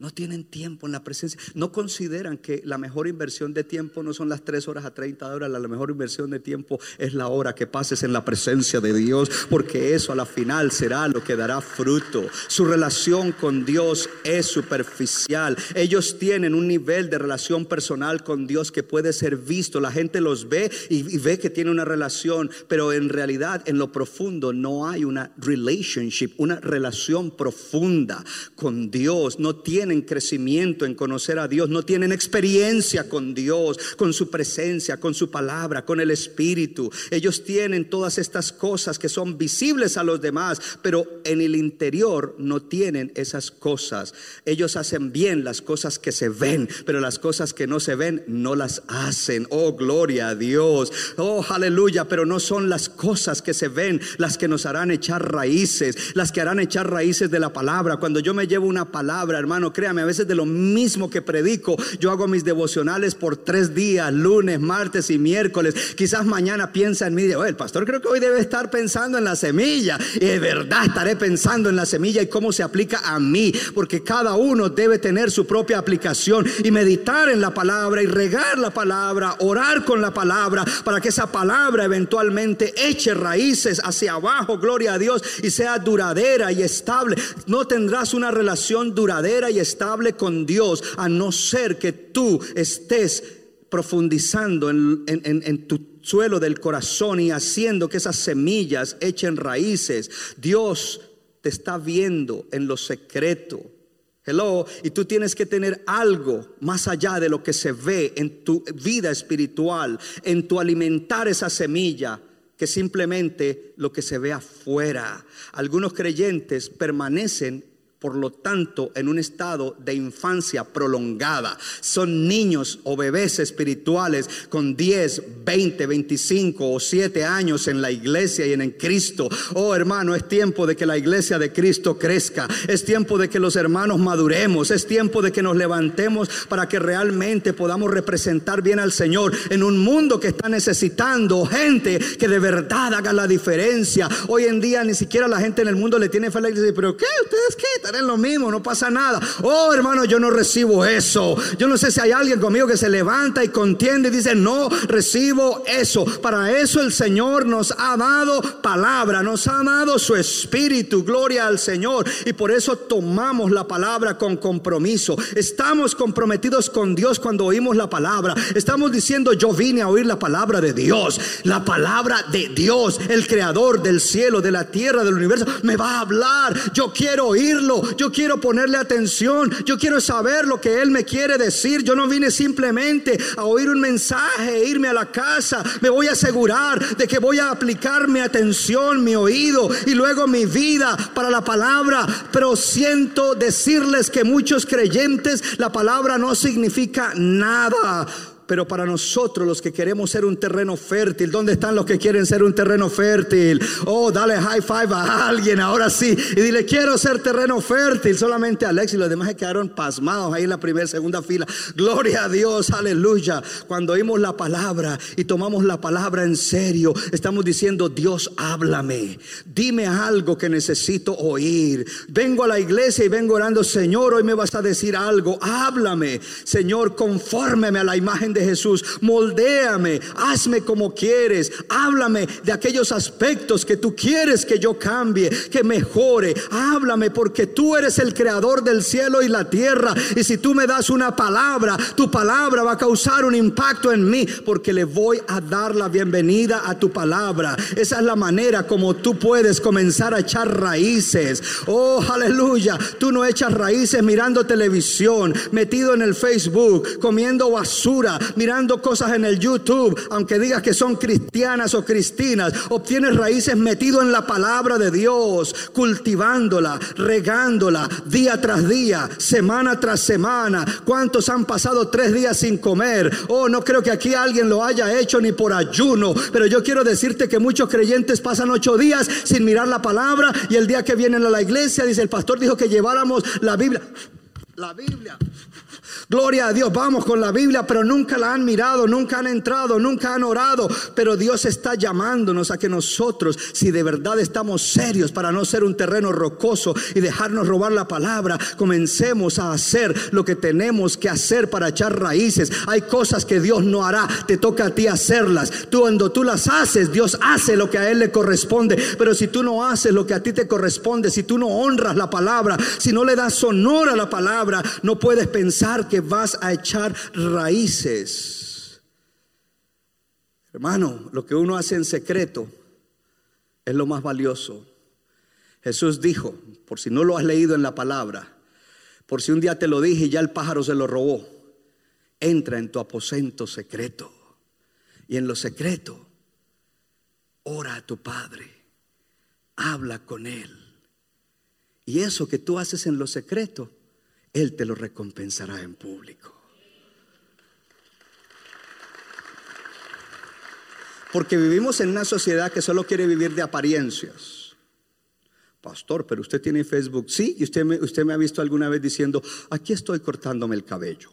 No tienen tiempo en la presencia. No consideran que la mejor inversión de tiempo no son las 3 horas a 30 horas. La mejor inversión de tiempo es la hora que pases en la presencia de Dios. Porque eso a la final será lo que dará fruto. Su relación con Dios es superficial. Ellos tienen un nivel de relación personal con Dios que puede ser visto. La gente los ve y, ve que tiene una relación. Pero en realidad en lo profundo no hay una relationship, una relación profunda con Dios. No tienen crecimiento en conocer a Dios, no tienen experiencia con Dios, con su presencia, con su palabra, con el Espíritu. Ellos tienen todas estas cosas que son visibles a los demás, pero en el interior no tienen esas cosas. Ellos hacen bien las cosas que se ven, pero las cosas que no se ven no las hacen. Oh, gloria a Dios. Oh, aleluya, pero no son las cosas que se ven las que nos harán echar raíces, las que harán echar raíces de la palabra. Cuando yo me llevo una palabra, hermano, créame, a veces de lo mismo que predico, yo hago mis devocionales por tres días, lunes, martes y miércoles. Quizás mañana piensa en mí, oh, el pastor creo que hoy debe estar pensando en la semilla. Y de verdad estaré pensando en la semilla y cómo se aplica a mí, porque cada uno debe tener su propia aplicación y meditar en la palabra y regar la palabra, orar con la palabra, para que esa palabra eventualmente eche raíces hacia abajo, gloria a Dios, y sea duradera y estable. No tendrás una relación duradera y estable con Dios a no ser que tú estés profundizando en, tu suelo del corazón y haciendo que esas semillas echen raíces. Dios te está viendo en lo secreto. Hello, y tú tienes que tener algo más allá de lo que se ve en tu vida espiritual, en tu alimentar esa semilla, que simplemente lo que se ve afuera. Algunos creyentes permanecen por lo tanto, en un estado de infancia prolongada. Son niños o bebés espirituales con 10, 20, 25 o 7 años en la iglesia y en Cristo. Oh hermano, es tiempo de que la iglesia de Cristo crezca. Es tiempo de que los hermanos maduremos. Es tiempo de que nos levantemos para que realmente podamos representar bien al Señor en un mundo que está necesitando gente que de verdad haga la diferencia. Hoy en día ni siquiera la gente en el mundo le tiene fe a la. Pero ¿qué? ¿Ustedes qué? Están en lo mismo, no pasa nada. Oh hermano, yo no recibo eso. Yo no sé si hay alguien conmigo que se levanta y contiende y dice, no recibo eso. Para eso el Señor nos ha dado palabra, nos ha dado su espíritu. Gloria al Señor. Y por eso tomamos la palabra con compromiso. Estamos comprometidos con Dios cuando oímos la palabra. Estamos diciendo, yo vine a oír la palabra de Dios. La palabra de Dios, el creador del cielo, de la tierra, del universo, me va a hablar. Yo quiero oírlo. Yo quiero ponerle atención. Yo quiero saber lo que Él me quiere decir. Yo no vine simplemente a oír un mensaje, e irme a la casa. Me voy a asegurar de que voy a aplicar mi atención, mi oído y luego mi vida para la palabra. Pero siento decirles que muchos creyentes la palabra no significa nada. Pero para nosotros los que queremos ser un terreno fértil, ¿dónde están los que quieren ser un terreno fértil? Oh, dale high five a alguien ahora sí y dile, quiero ser terreno fértil. Solamente Alex y los demás se quedaron pasmados ahí en la primera, segunda fila. Gloria a Dios, aleluya. Cuando oímos la palabra y tomamos la palabra en serio, estamos diciendo, Dios, háblame. Dime algo que necesito oír. Vengo a la iglesia y vengo orando, Señor, hoy me vas a decir algo. Háblame, Señor, confórmeme a la imagen de Jesús. Moldéame, hazme como quieres. Háblame de aquellos aspectos que tú quieres que yo cambie, que mejore. Háblame porque tú eres el creador del cielo y la tierra. Y si tú me das una palabra, tu palabra va a causar un impacto en mí porque le voy a dar la bienvenida a tu palabra. Esa es la manera como tú puedes comenzar a echar raíces. Oh, aleluya. Tú no echas raíces mirando televisión, metido en el Facebook, comiendo basura, mirando cosas en el YouTube, aunque digas que son cristianas o cristinas, obtienes raíces metido en la palabra de Dios, cultivándola, regándola día tras día, semana tras semana. ¿Cuántos han pasado tres días sin comer? Oh, no creo que aquí alguien lo haya hecho ni por ayuno, pero yo quiero decirte que muchos creyentes pasan ocho días sin mirar la palabra y el día que vienen a la iglesia, dice el pastor, dijo que lleváramos la Biblia. La Biblia. Gloria a Dios, vamos con la Biblia, pero nunca la han mirado, nunca han entrado, nunca han orado. Pero Dios está llamándonos a que nosotros, si de verdad estamos serios para no ser un terreno rocoso y dejarnos robar la palabra, comencemos a hacer lo que tenemos que hacer para echar raíces. Hay cosas que Dios no hará, te toca a ti hacerlas. Tú cuando tú las haces, Dios hace lo que a Él le corresponde. Pero si tú no haces lo que a ti te corresponde, si tú no honras la palabra, si no le das honor a la palabra, no puedes pensar que vas a echar raíces. Hermano, lo que uno hace en secreto es lo más valioso. Jesús dijo, por si no lo has leído en la palabra, por si un día te lo dije y ya el pájaro se lo robó, entra en tu aposento secreto y en lo secreto ora a tu Padre, habla con Él. Y eso que tú haces en lo secreto, Él te lo recompensará en público. Porque vivimos en una sociedad que solo quiere vivir de apariencias. Pastor, pero usted tiene Facebook. Sí, y usted me, ha visto alguna vez diciendo, aquí estoy cortándome el cabello.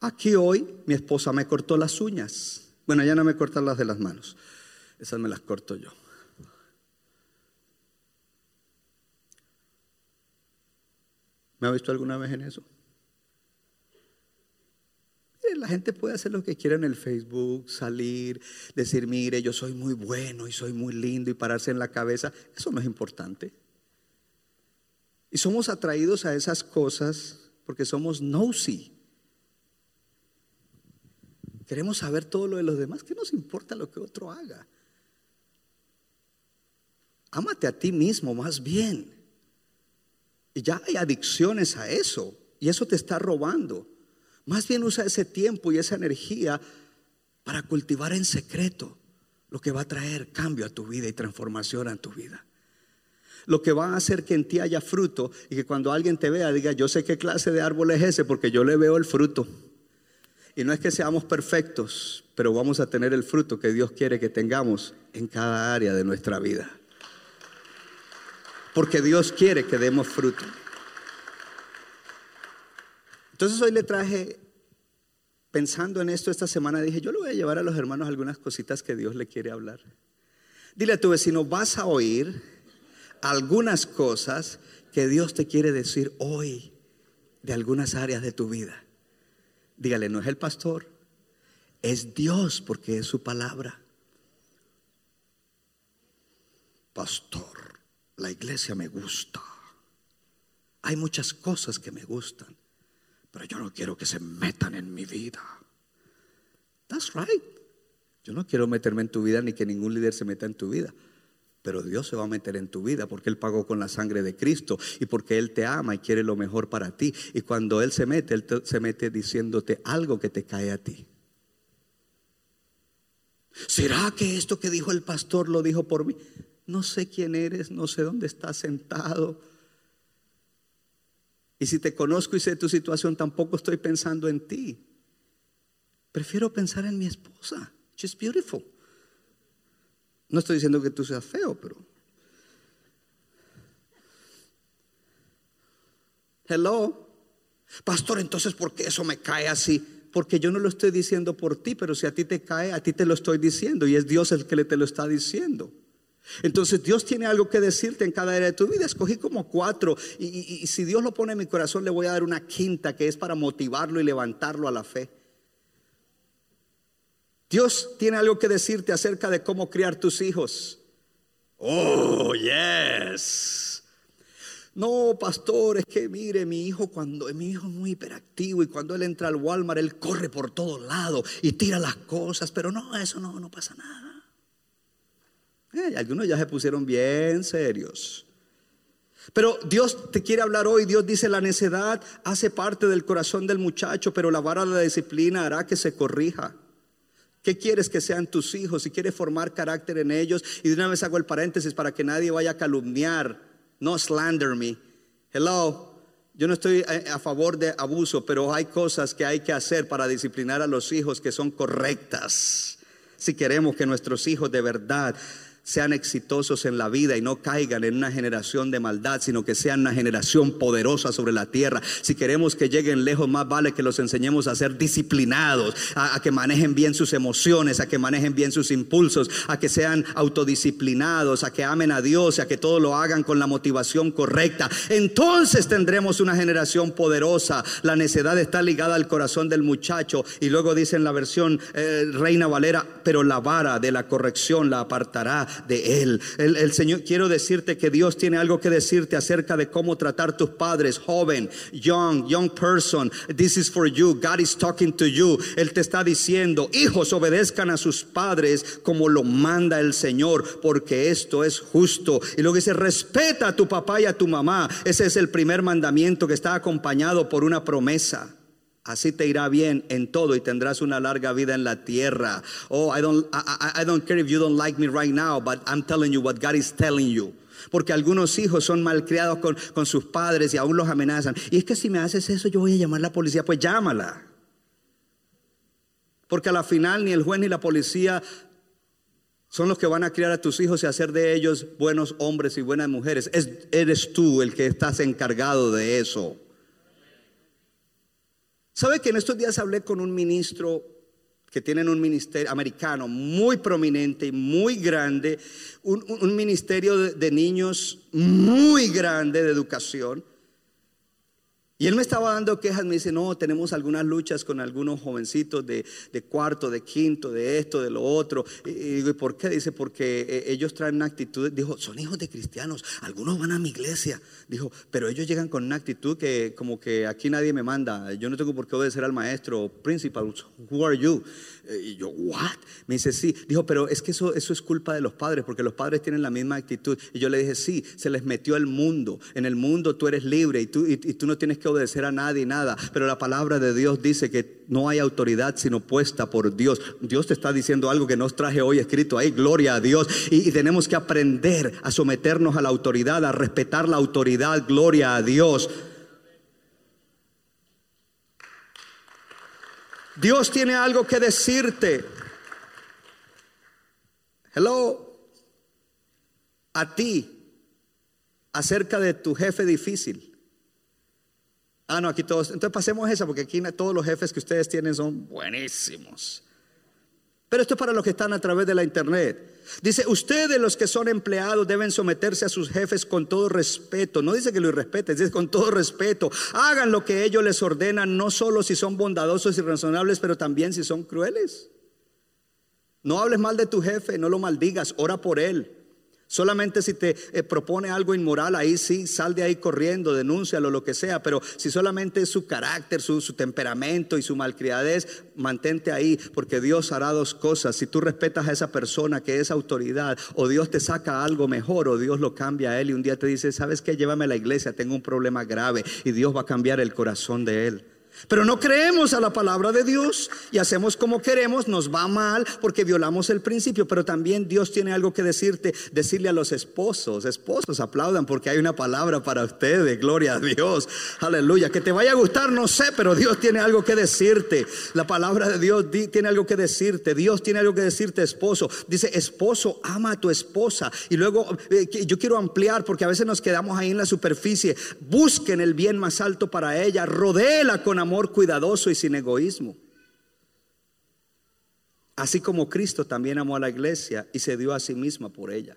Aquí hoy mi esposa me cortó las uñas. Bueno, ya no me cortan las de las manos. Esas me las corto yo. ¿Me ha visto alguna vez en eso? La gente puede hacer lo que quiera en el Facebook, salir, decir, mire, yo soy muy bueno y soy muy lindo y pararse en la cabeza. Eso no es importante. Y somos atraídos a esas cosas porque somos nosy. Queremos saber todo lo de los demás. ¿Qué nos importa lo que otro haga? Ámate a ti mismo más bien. Y ya hay adicciones a eso. Y eso te está robando. Más bien usa ese tiempo y esa energía para cultivar en secreto lo que va a traer cambio a tu vida y transformación a tu vida. Lo que va a hacer que en ti haya fruto y que cuando alguien te vea diga, yo sé qué clase de árbol es ese porque yo le veo el fruto. Y no es que seamos perfectos, pero vamos a tener el fruto que Dios quiere que tengamos en cada área de nuestra vida. Porque Dios quiere que demos fruto. Entonces hoy le traje, pensando en esto esta semana, dije, yo le voy a llevar a los hermanos algunas cositas que Dios le quiere hablar. Dile a tu vecino, vas a oír algunas cosas que Dios te quiere decir hoy de algunas áreas de tu vida. Dígale, no es el pastor, es Dios porque es su palabra. Pastor, la iglesia me gusta. Hay muchas cosas que me gustan, pero yo no quiero que se metan en mi vida. That's right. Yo no quiero meterme en tu vida ni que ningún líder se meta en tu vida. Pero Dios se va a meter en tu vida porque Él pagó con la sangre de Cristo y porque Él te ama y quiere lo mejor para ti. Y cuando Él se mete, Él te- se mete diciéndote algo que te cae a ti. ¿Será que esto que dijo el pastor lo dijo por mí? No sé quién eres, no sé dónde estás sentado. Y si te conozco y sé tu situación, tampoco estoy pensando en ti. Prefiero pensar en mi esposa. She's beautiful. No estoy diciendo que tú seas feo, pero. Hello. Pastor, entonces, ¿por qué eso me cae así? Porque yo no lo estoy diciendo por ti, pero si a ti te cae, a ti te lo estoy diciendo y es Dios el que te lo está diciendo. Entonces Dios tiene algo que decirte en cada área de tu vida. Escogí como cuatro y, si Dios lo pone en mi corazón le voy a dar una quinta que es para motivarlo y levantarlo a la fe. Dios tiene algo que decirte acerca de cómo criar tus hijos. Oh, yes. No, pastor, es que mire, mi hijo cuando mi hijo es muy hiperactivo y cuando él entra al Walmart él corre por todos lados y tira las cosas, pero no, eso no, no pasa nada. Eh, algunos ya se pusieron bien serios. Pero Dios te quiere hablar hoy. Dios dice, la necedad hace parte del corazón del muchacho, pero la vara de la disciplina hará que se corrija. ¿Qué quieres que sean tus hijos? Si quieres formar carácter en ellos. Y de una vez hago el paréntesis para que nadie vaya a calumniar. No slander me. Hello. Yo no estoy a, a favor de abuso, pero hay cosas que hay que hacer para disciplinar a los hijos que son correctas. Si queremos que nuestros hijos de verdad sean exitosos en la vida y no caigan en una generación de maldad, sino que sean una generación poderosa sobre la tierra. Si queremos que lleguen lejos, más vale que los enseñemos a ser disciplinados, a, que manejen bien sus emociones, a que manejen bien sus impulsos, a que sean autodisciplinados, a que amen a Dios, a que todo lo hagan con la motivación correcta. Entonces tendremos una generación poderosa. La necedad está ligada al corazón del muchacho y luego dice en la versión eh, Reina Valera, pero la vara de la corrección la apartará de él. El, el Señor, quiero decirte que Dios tiene algo que decirte acerca de cómo tratar tus padres, joven, young, young person. This is for you. God is talking to you. Él te está diciendo, hijos, obedezcan a sus padres como lo manda el Señor, porque esto es justo. Y luego dice, respeta a tu papá y a tu mamá. Ese es el primer mandamiento que está acompañado por una promesa. Así te irá bien en todo y tendrás una larga vida en la tierra. Oh, I don't, I, I- don't care if you don't like me right now, but I'm telling you what God is telling you. Porque algunos hijos son malcriados con, con sus padres y aún los amenazan. Y es que si me haces eso, yo voy a llamar a la policía. Pues llámala. Porque a la final ni el juez ni la policía son los que van a criar a tus hijos y hacer de ellos buenos hombres y buenas mujeres. Es- eres tú el que estás encargado de eso. ¿Sabe que en estos días hablé con un ministro que tienen un ministerio americano muy prominente y muy grande, un, un- ministerio de, de niños muy grande de educación? Y él me estaba dando quejas, me dice, no, tenemos algunas luchas con algunos jovencitos de, de cuarto, de quinto, de esto, de lo otro. Y, y digo, ¿y por qué? Dice, porque eh, ellos traen una actitud, dijo, son hijos de cristianos, algunos van a mi iglesia. Dijo, pero ellos llegan con una actitud que como que aquí nadie me manda, yo no tengo por qué obedecer al maestro, principal, who are you? Eh, Y yo, what? Me dice, sí. Dijo, pero es que eso, eso es culpa de los padres, porque los padres tienen la misma actitud. Y yo le dije, sí, se les metió el mundo. En el mundo tú eres libre y tú, y, tú no tienes que obedecer a nadie, nada. Pero la palabra de Dios dice que no hay autoridad sino puesta por Dios. Dios te está diciendo algo que nos traje hoy escrito ahí, gloria a Dios. Y tenemos que aprender a someternos a la autoridad, a respetar la autoridad, gloria a Dios. Dios tiene algo que decirte. Hello. A ti acerca de tu jefe difícil. Ah, no, aquí todos. Entonces pasemos esa porque aquí todos los jefes que ustedes tienen son buenísimos. Pero esto es para los que están a través de la internet. Dice, ustedes los que son empleados deben someterse a sus jefes con todo respeto. No dice que lo irrespeten, dice con todo respeto. Hagan lo que ellos les ordenan, no solo si son bondadosos y razonables, pero también si son crueles. No hables mal de tu jefe, no lo maldigas, ora por él. Solamente si te eh, propone algo inmoral, ahí sí, sal de ahí corriendo, denúncialo, lo que sea. Pero si solamente es su carácter, su, su, temperamento y su malcriadez, mantente ahí, porque Dios hará dos cosas. Si tú respetas a esa persona que es autoridad, o Dios te saca algo mejor, o Dios lo cambia a él y un día te dice, ¿sabes qué? Llévame a la iglesia, tengo un problema grave, y Dios va a cambiar el corazón de él. Pero no creemos a la palabra de Dios y hacemos como queremos, nos va mal porque violamos el principio, pero también Dios tiene algo que decirte, decirle a los esposos, esposos aplaudan porque hay una palabra para ustedes, gloria a Dios, aleluya, que te vaya a gustar, no sé, pero Dios tiene algo que decirte, la palabra de Dios tiene algo que decirte, Dios tiene algo que decirte, esposo, dice, esposo, ama a tu esposa. Y luego eh, yo quiero ampliar porque a veces nos quedamos ahí en la superficie, busquen el bien más alto para ella, rodéela con amor cuidadoso y sin egoísmo. Así como Cristo también amó a la iglesia y se dio a sí misma por ella.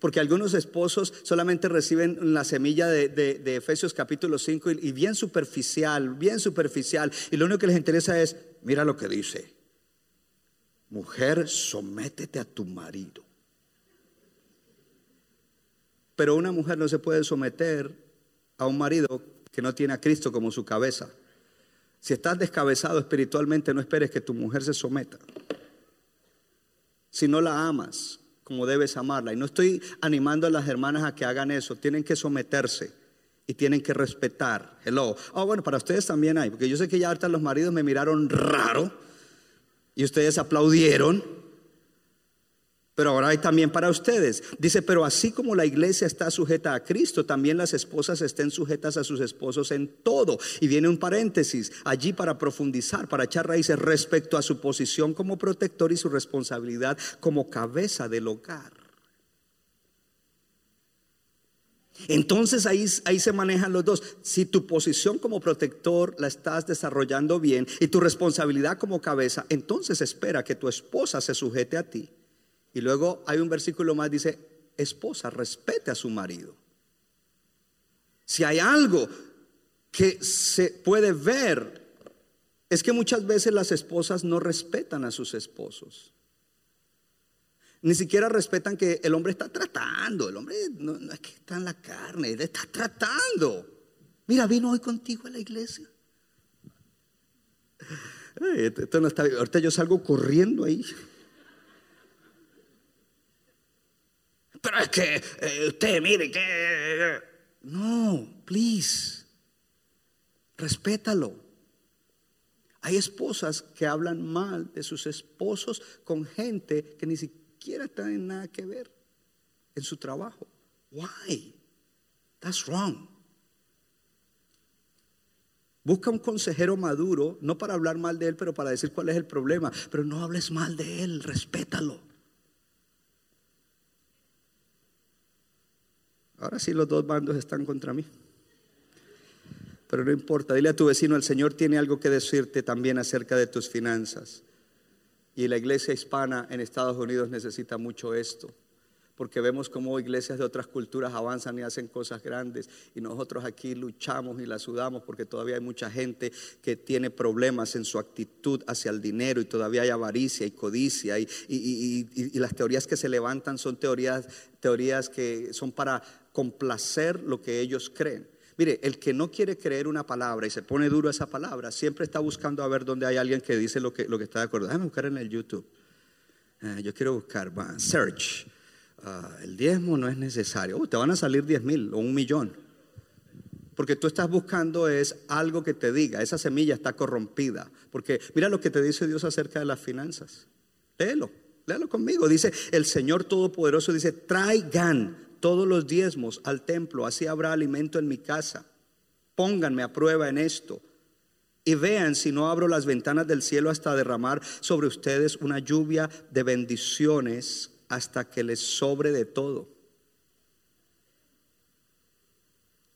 Porque algunos esposos solamente reciben la semilla de Efesios capítulo 5 y, y, bien superficial, bien superficial. Y lo único que les interesa es, mira lo que dice, mujer, sométete a tu marido. Pero una mujer no se puede someter a un marido que no tiene a Cristo como su cabeza. Si estás descabezado espiritualmente, no esperes que tu mujer se someta. Si no la amas como debes amarla. Y no estoy animando a las hermanas a que hagan eso. Tienen que someterse y tienen que respetar. Hello. Oh, bueno, para ustedes también hay. Porque yo sé que ya ahorita los maridos me miraron raro y ustedes aplaudieron. Pero ahora hay también para ustedes. Dice, pero así como la iglesia está sujeta a Cristo, también las esposas estén sujetas a sus esposos en todo. Y viene un paréntesis allí para profundizar, para echar raíces respecto a su posición como protector y su responsabilidad como cabeza del hogar. Entonces ahí, ahí se manejan los dos. Si tu posición como protector la estás desarrollando bien y tu responsabilidad como cabeza, entonces espera que tu esposa se sujete a ti. Y luego hay un versículo más, dice, esposa, respete a su marido. Si hay algo que se puede ver, es que muchas veces las esposas no respetan a sus esposos. Ni siquiera respetan que el hombre está tratando. El hombre no, es que está en la carne, él está tratando. Mira, vino hoy contigo a la iglesia. Ahorita yo salgo corriendo ahí. Pero es que eh, usted mire que... No, please. Respétalo. Hay esposas que hablan mal de sus esposos con gente que ni siquiera tienen nada que ver en su trabajo. Why? That's wrong. Busca un consejero maduro, no para hablar mal de él, pero para decir cuál es el problema. Pero no hables mal de él, respétalo. Ahora sí los dos bandos están contra mí. Pero no importa, dile a tu vecino, el Señor tiene algo que decirte también acerca de tus finanzas. Y la iglesia hispana en Estados Unidos necesita mucho esto, porque vemos cómo iglesias de otras culturas avanzan y hacen cosas grandes, y nosotros aquí luchamos y la sudamos porque todavía hay mucha gente que tiene problemas en su actitud hacia el dinero y todavía hay avaricia y codicia, y, y, y, las teorías que se levantan son teorías, teorías que son para complacer lo que ellos creen. Mire, el que no quiere creer una palabra y se pone duro esa palabra, siempre está buscando a ver dónde hay alguien que dice lo que, lo que está de acuerdo. Déjame buscar en el YouTube. Uh, yo quiero buscar, search. Uh, el diezmo no es necesario. Te van a salir diez mil o un millón. Porque tú estás buscando es algo que te diga, esa semilla está corrompida. Porque mira lo que te dice Dios acerca de las finanzas. Léelo, léelo conmigo. Dice, el Señor Todopoderoso dice, traigan todos los diezmos al templo, así habrá alimento en mi casa. Pónganme a prueba en esto. Y vean si no abro las ventanas del cielo hasta derramar sobre ustedes una lluvia de bendiciones hasta que les sobre de todo.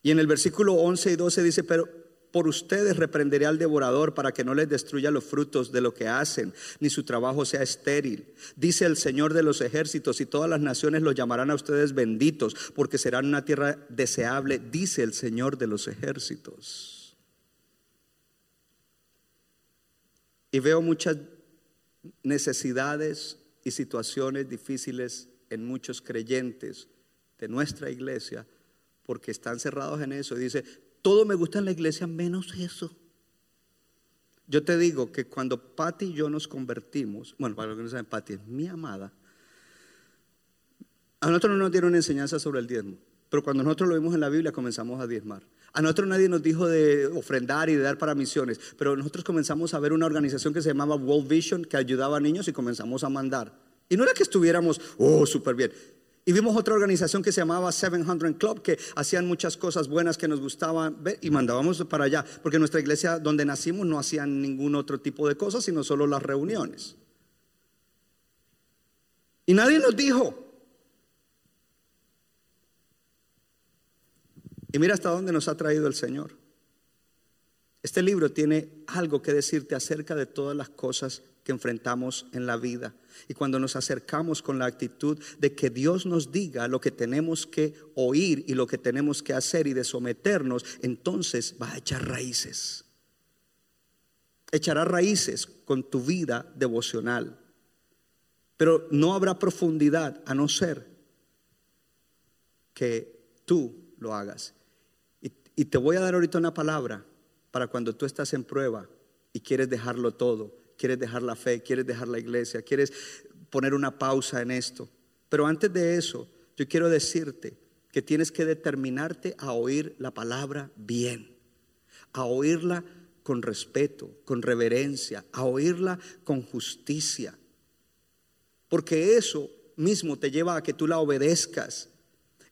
Y en el versículo 11 y 12 dice, pero por ustedes reprenderé al devorador para que no les destruya los frutos de lo que hacen, ni su trabajo sea estéril. Dice el Señor de los ejércitos, y todas las naciones los llamarán a ustedes benditos, porque serán una tierra deseable, dice el Señor de los ejércitos. Y veo muchas necesidades y situaciones difíciles en muchos creyentes de nuestra iglesia porque están cerrados en eso. Y dice, todo me gusta en la iglesia menos eso. Yo te digo que cuando Patti y yo nos convertimos, bueno, para los que no saben, Patti es mi amada. A nosotros no nos dieron enseñanza sobre el diezmo, pero cuando nosotros lo vimos en la Biblia comenzamos a diezmar. A nosotros nadie nos dijo de ofrendar y de dar para misiones, pero nosotros comenzamos a ver una organización que se llamaba World Vision que ayudaba a niños y comenzamos a mandar. Y no era que estuviéramos, oh, súper bien. Y vimos otra organización que se llamaba 700 Club, que hacían muchas cosas buenas que nos gustaban ver y mandábamos para allá, porque nuestra iglesia donde nacimos no hacían ningún otro tipo de cosas, sino solo las reuniones. Y nadie nos dijo. Y mira hasta dónde nos ha traído el Señor. Este libro tiene algo que decirte acerca de todas las cosas que enfrentamos en la vida. Y cuando nos acercamos con la actitud de que Dios nos diga lo que tenemos que oír y lo que tenemos que hacer y de someternos, entonces va a echar raíces. Echará raíces con tu vida devocional. Pero no habrá profundidad a no ser que tú lo hagas. Y, te voy a dar ahorita una palabra para cuando tú estás en prueba y quieres dejarlo todo quieres dejar la fe, quieres dejar la iglesia, quieres poner una pausa en esto. Pero antes de eso, yo quiero decirte que tienes que determinarte a oír la palabra bien, a oírla con respeto, con reverencia, a oírla con justicia. Porque eso mismo te lleva a que tú la obedezcas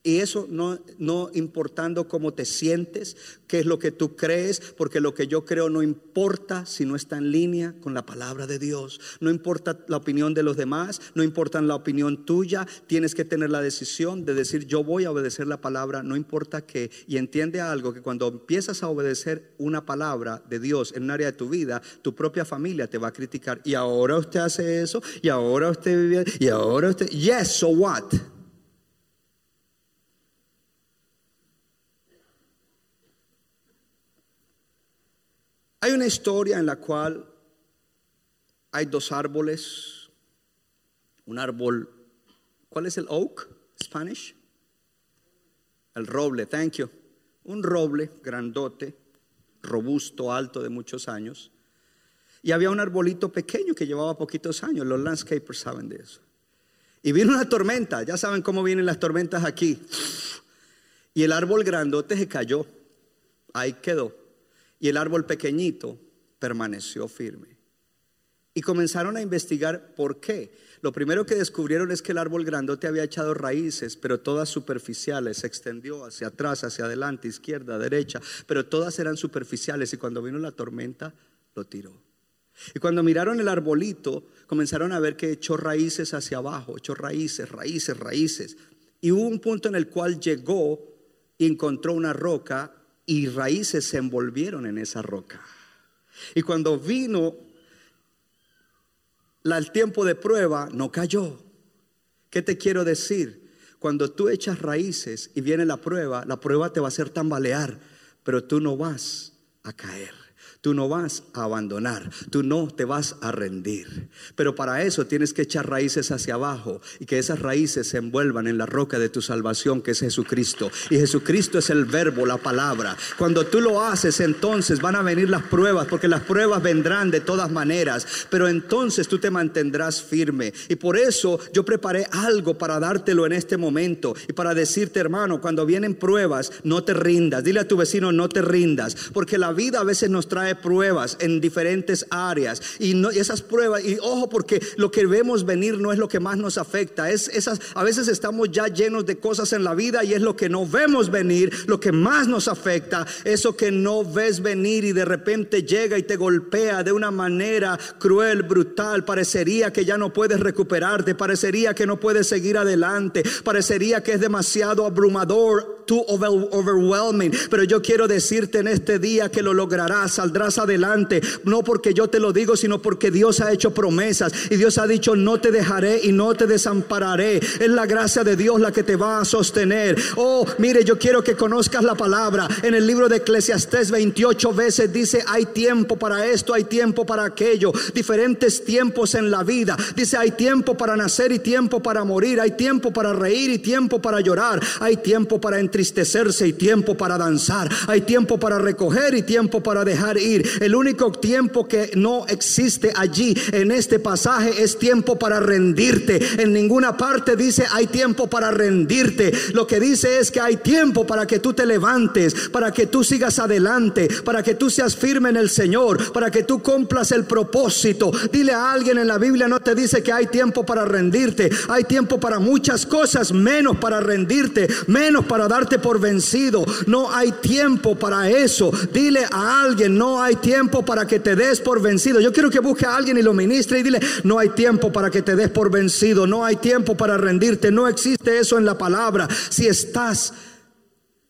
y eso no, no importando cómo te sientes, qué es lo que tú crees, porque lo que yo creo no importa si no está en línea con la palabra de Dios. No importa la opinión de los demás, no importa la opinión tuya. Tienes que tener la decisión de decir yo voy a obedecer la palabra, no importa qué. Y entiende algo, que cuando empiezas a obedecer una palabra de Dios en un área de tu vida, tu propia familia te va a criticar. Y ahora usted hace eso, y ahora usted vive, y ahora usted, yes, so what? Hay una historia en la cual hay dos árboles, un árbol, ¿cuál es el oak? Spanish? El roble, thank you. Un roble grandote, robusto, alto de muchos años. Y había un arbolito pequeño que llevaba poquitos años, los landscapers saben de eso. Y vino una tormenta, ya saben cómo vienen las tormentas aquí. Y el árbol grandote se cayó, ahí quedó. Y el árbol pequeñito permaneció firme. Y comenzaron a investigar por qué. Lo primero que descubrieron es que el árbol grandote había echado raíces, pero todas superficiales, se extendió hacia atrás, hacia adelante, izquierda, derecha, pero todas eran superficiales y cuando vino la tormenta lo tiró. Y cuando miraron el arbolito, comenzaron a ver que echó raíces hacia abajo, echó raíces, raíces, raíces. Y hubo un punto en el cual llegó y encontró una roca y raíces se envolvieron en esa roca. Y cuando vino el tiempo de prueba, no cayó. ¿Qué te quiero decir? Cuando tú echas raíces y viene la prueba, la prueba te va a hacer tambalear, pero tú no vas a caer. Tú no vas a abandonar, tú no te vas a rendir. Pero para eso tienes que echar raíces hacia abajo y que esas raíces se envuelvan en la roca de tu salvación, que es Jesucristo. Y Jesucristo es el verbo, la palabra. Cuando tú lo haces, entonces van a venir las pruebas, porque las pruebas vendrán de todas maneras, pero entonces tú te mantendrás firme. Y por eso yo preparé algo para dártelo en este momento y para decirte, hermano, cuando vienen pruebas, no te rindas. Dile a tu vecino, no te rindas, porque la vida a veces nos trae pruebas en diferentes áreas. Y, no, esas pruebas, y ojo, porque lo que vemos venir no es lo que más nos afecta, es esas, a veces estamos ya llenos de cosas en la vida y es lo que no vemos venir, lo que más nos afecta, eso que no ves venir y de repente llega y te golpea de una manera cruel, brutal, parecería que ya no puedes recuperarte, parecería que no puedes seguir adelante, parecería que es demasiado abrumador, too overwhelming, pero yo quiero decirte en este día que lo lograrás, saldrás adelante, no porque yo te lo digo, sino porque Dios ha hecho promesas y Dios ha dicho, no te dejaré y no te desampararé. Es la gracia de Dios la que te va a sostener. Oh, mire, yo quiero que conozcas la palabra. En el libro de Eclesiastés 28 veces dice, hay tiempo para esto, hay tiempo para aquello, diferentes tiempos en la vida. Dice, hay tiempo para nacer y tiempo para morir, hay tiempo para reír y tiempo para llorar, hay tiempo para entristecerse y tiempo para danzar, hay tiempo para recoger y tiempo para dejar. El único tiempo que no existe allí en este pasaje es tiempo para rendirte. En ninguna parte dice hay tiempo para rendirte. Lo que dice es que hay tiempo para que tú te levantes, para que tú sigas adelante, para que tú seas firme en el Señor, para que tú cumplas el propósito. Dile a alguien en la Biblia no te dice que hay tiempo para rendirte. Hay tiempo para muchas cosas, menos para rendirte, menos para darte por vencido. No hay tiempo para eso. Dile a alguien, no hay tiempo para que te des por vencido. Yo quiero que busque a alguien y lo ministre y dile, no hay tiempo para que te des por vencido, no hay tiempo para rendirte, no existe eso en la palabra. Si estás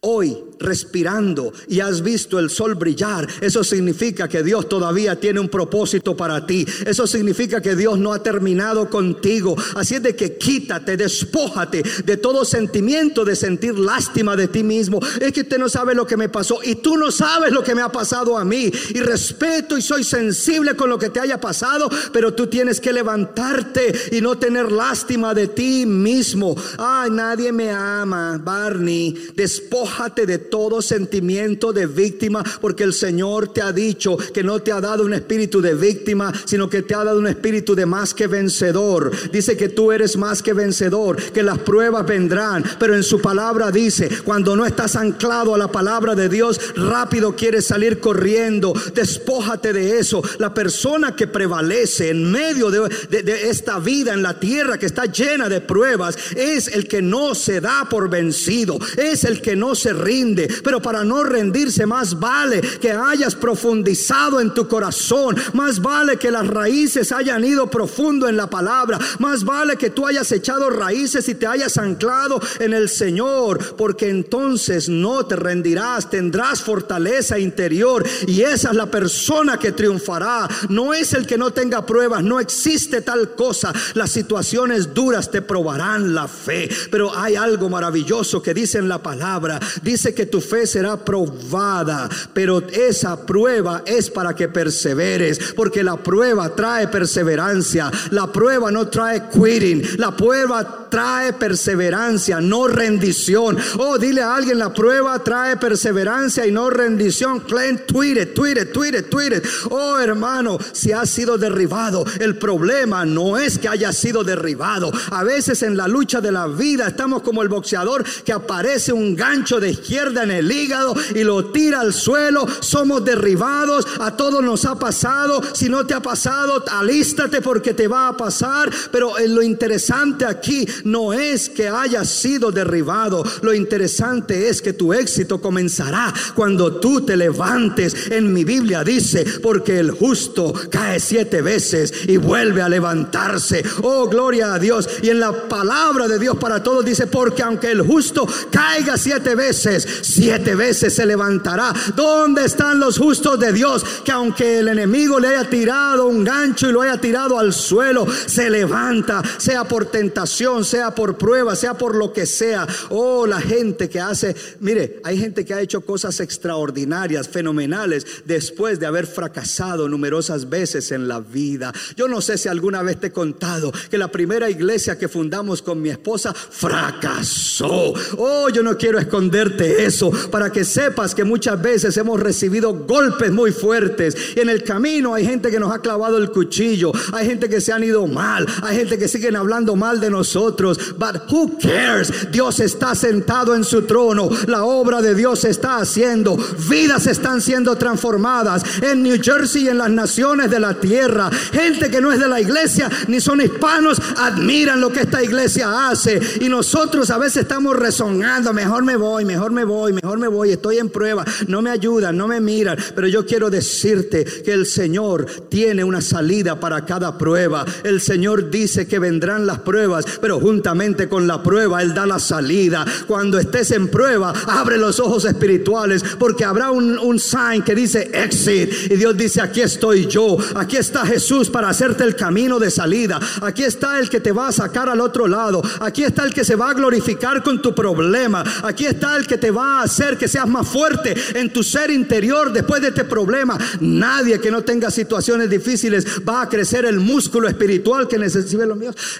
hoy respirando y has visto el sol brillar, eso significa que Dios todavía tiene un propósito para ti. Eso significa que Dios no ha terminado contigo. Así es de que quítate, despójate de todo sentimiento de sentir lástima de ti mismo. Es que usted no sabe lo que me pasó y tú no sabes lo que me ha pasado a mí. Y respeto y soy sensible con lo que te haya pasado, pero tú tienes que levantarte y no tener lástima de ti mismo. Ay, nadie me ama, Barney. Despójate de todo sentimiento de víctima, porque el Señor te ha dicho que no te ha dado un espíritu de víctima, sino que te ha dado un espíritu de más que vencedor. Dice que tú eres más que vencedor, que las pruebas vendrán, pero en su palabra dice, cuando no estás anclado a la palabra de Dios, rápido quieres salir corriendo, despójate de eso. La persona que prevalece en medio de, de esta vida en la tierra que está llena de pruebas, es el que no se da por vencido, es el que no se rinde. Pero para no rendirse, más vale que hayas profundizado en tu corazón. Más vale que las raíces hayan ido profundo en la palabra. Más vale que tú hayas echado raíces y te hayas anclado en el Señor. Porque entonces no te rendirás. Tendrás fortaleza interior. Y esa es la persona que triunfará. No es el que no tenga pruebas. No existe tal cosa. Las situaciones duras te probarán la fe. Pero hay algo maravilloso que dice en la palabra dice que tu fe será probada, pero esa prueba es para que perseveres, porque la prueba trae perseverancia, la prueba no trae quitting, la prueba trae perseverancia, no rendición. Oh, dile a alguien, la prueba trae perseverancia y no rendición. Clint, tweet it, tweet it, tweet tweet. Oh, hermano, si has sido derribado, el problema no es que haya sido derribado. A veces en la lucha de la vida estamos como el boxeador que aparece un gancho de izquierda en el hígado y lo tira al suelo. Somos derribados, a todos nos ha pasado. Si no te ha pasado, alístate porque te va a pasar. Pero en lo interesante aquí no es que hayas sido derribado. Lo interesante es que tu éxito comenzará cuando tú te levantes. En mi Biblia dice, porque el justo cae siete veces y vuelve a levantarse. Oh, gloria a Dios. Y en la palabra de Dios para todos dice, porque aunque el justo caiga siete veces, siete veces se levantará. ¿Dónde están los justos de Dios? Que aunque el enemigo le haya tirado un gancho y lo haya tirado al suelo, se levanta, sea por tentación, sea por prueba, sea por lo que sea. Oh, la gente que hace, mire, hay gente que ha hecho cosas extraordinarias, fenomenales, después de haber fracasado numerosas veces en la vida. Yo no sé si alguna vez te he contado que la primera iglesia que fundamos con mi esposa fracasó. Oh, yo no quiero eso para que sepas que muchas veces hemos recibido golpes muy fuertes y en el camino hay gente que nos ha clavado el cuchillo, hay gente que se han ido mal, hay gente que siguen hablando mal de nosotros. But who cares? Dios está sentado en su trono, la obra de Dios se está haciendo, vidas están siendo transformadas en New Jersey y en las naciones de la tierra. Gente que no es de la iglesia ni son hispanos admiran lo que esta iglesia hace y nosotros a veces estamos rezongando, mejor me voy, mejor me voy, mejor me voy, estoy en prueba, no me ayudan, no me miran, pero yo quiero decirte que el Señor tiene una salida para cada prueba. El Señor dice que vendrán las pruebas, pero juntamente con la prueba Él da la salida. Cuando estés en prueba, abre los ojos espirituales porque habrá un, un sign que dice exit y Dios dice aquí estoy yo, aquí está Jesús para hacerte el camino de salida, aquí está el que te va a sacar al otro lado, aquí está el que se va a glorificar con tu problema, aquí está que te va a hacer que seas más fuerte en tu ser interior después de este problema. Nadie que no tenga situaciones difíciles va a crecer el músculo espiritual que necesita,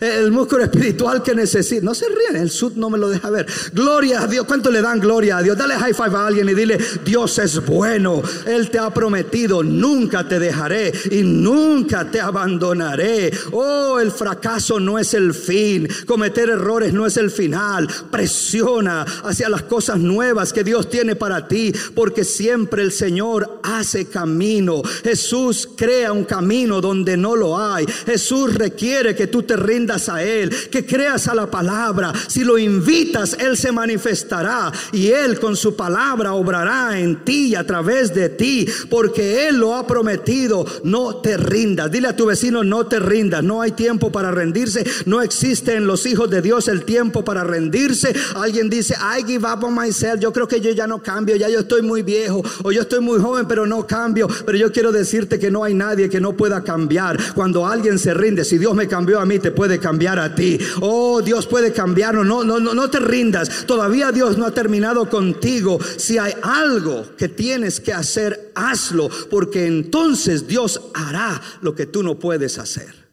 el músculo espiritual que necesita. No se ríen, el sud no me lo deja ver. Gloria a Dios, ¿cuánto le dan gloria a Dios? Dale high five a alguien y dile, Dios es bueno, Él te ha prometido, nunca te dejaré y nunca te abandonaré. Oh, el fracaso no es el fin, cometer errores no es el final. Presiona hacia las cosas nuevas que Dios tiene para ti, porque siempre el Señor hace camino. Jesús crea un camino donde no lo hay. Jesús requiere que tú te rindas a Él, que creas a la palabra. Si lo invitas, Él se manifestará y Él con su palabra obrará en ti y a través de ti, porque Él lo ha prometido. No te rindas. Dile a tu vecino, no te rindas. No hay tiempo para rendirse. No existe en los hijos de Dios el tiempo para rendirse. Alguien dice, I give up myself. Yo creo que yo ya no cambio, ya yo estoy muy viejo o yo estoy muy joven, pero no cambio. Pero yo quiero decirte que no hay nadie que no pueda cambiar. Cuando alguien se rinde, si Dios me cambió a mí, te puede cambiar a ti. Oh, Dios puede cambiarnos. No, no, no, no te rindas. Todavía Dios no ha terminado contigo. Si hay algo que tienes que hacer, hazlo, porque entonces Dios hará lo que tú no puedes hacer.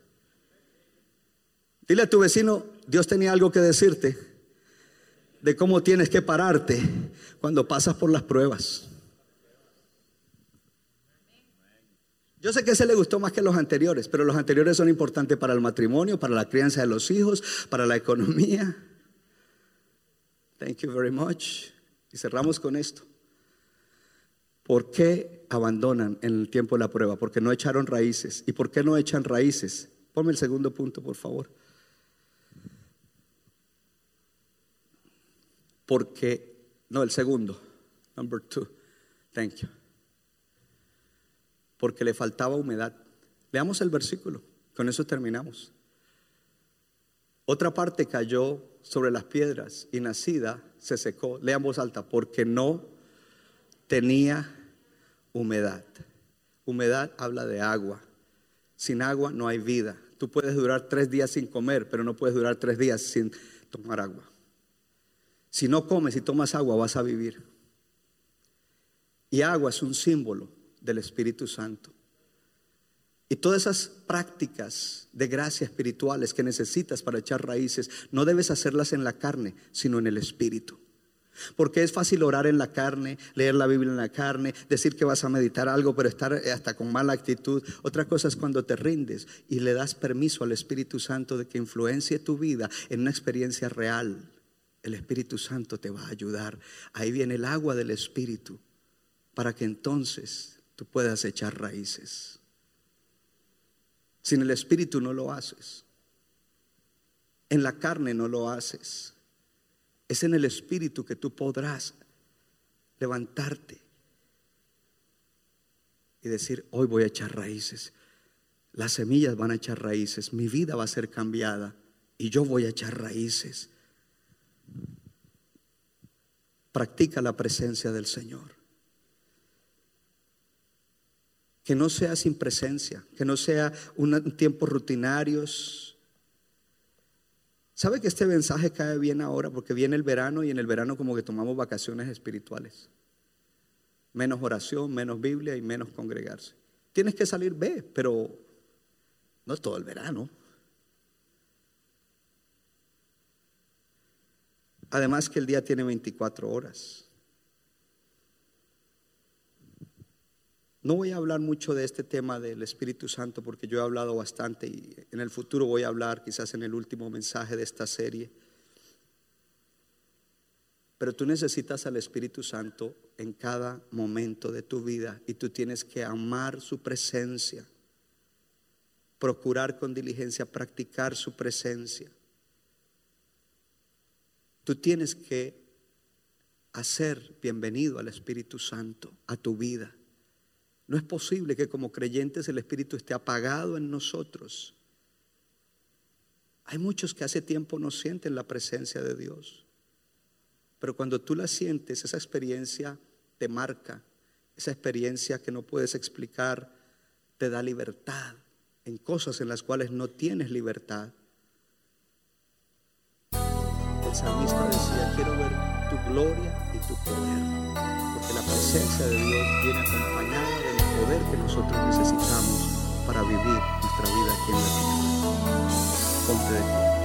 Dile a tu vecino, Dios tenía algo que decirte de cómo tienes que pararte cuando pasas por las pruebas. Yo sé que ese le gustó más que los anteriores, pero los anteriores son importantes para el matrimonio, para la crianza de los hijos, para la economía. Thank you very much. Y cerramos con esto. ¿Por qué abandonan en el tiempo de la prueba? Porque no echaron raíces. ¿Y por qué no echan raíces? Ponme el segundo punto, por favor. Porque, no, el segundo, number two, thank you. Porque le faltaba humedad. Veamos el versículo, con eso terminamos. Otra parte cayó sobre las piedras y nacida se secó. Lea en voz alta, porque no tenía humedad. Humedad habla de agua. Sin agua no hay vida. Tú puedes durar tres días sin comer, pero no puedes durar tres días sin tomar agua. Si no comes y tomas agua, vas a vivir. Y agua es un símbolo del Espíritu Santo. Y todas esas prácticas de gracia espirituales que necesitas para echar raíces, no debes hacerlas en la carne, sino en el Espíritu. Porque es fácil orar en la carne, leer la Biblia en la carne, decir que vas a meditar algo, pero estar hasta con mala actitud. Otra cosa es cuando te rindes y le das permiso al Espíritu Santo de que influencie tu vida en una experiencia real. El Espíritu Santo te va a ayudar. Ahí viene el agua del Espíritu para que entonces tú puedas echar raíces. Sin el Espíritu no lo haces. En la carne no lo haces. Es en el Espíritu que tú podrás levantarte y decir, hoy voy a echar raíces. Las semillas van a echar raíces, mi vida va a ser cambiada y yo voy a echar raíces. Practica la presencia del Señor. Que no sea sin presencia, que no sea un tiempo rutinarios. ¿Sabe que este mensaje cae bien ahora? Porque viene el verano y en el verano como que tomamos vacaciones espirituales. Menos oración, menos Biblia y menos congregarse. Tienes que salir, ve, pero no todo el verano. Además que el día tiene 24 horas. No voy a hablar mucho de este tema del Espíritu Santo porque yo he hablado bastante y en el futuro voy a hablar quizás en el último mensaje de esta serie. Pero tú necesitas al Espíritu Santo en cada momento de tu vida y tú tienes que amar su presencia, procurar con diligencia practicar su presencia. Tú tienes que hacer bienvenido al Espíritu Santo a tu vida. No es posible que como creyentes el Espíritu esté apagado en nosotros. Hay muchos que hace tiempo no sienten la presencia de Dios. Pero cuando tú la sientes, esa experiencia te marca, esa experiencia que no puedes explicar, te da libertad en cosas en las cuales no tienes libertad. El salmista decía, quiero ver tu gloria y tu poder, porque la presencia de Dios viene acompañada poder que nosotros necesitamos para vivir nuestra vida aquí en la tierra. Ponte de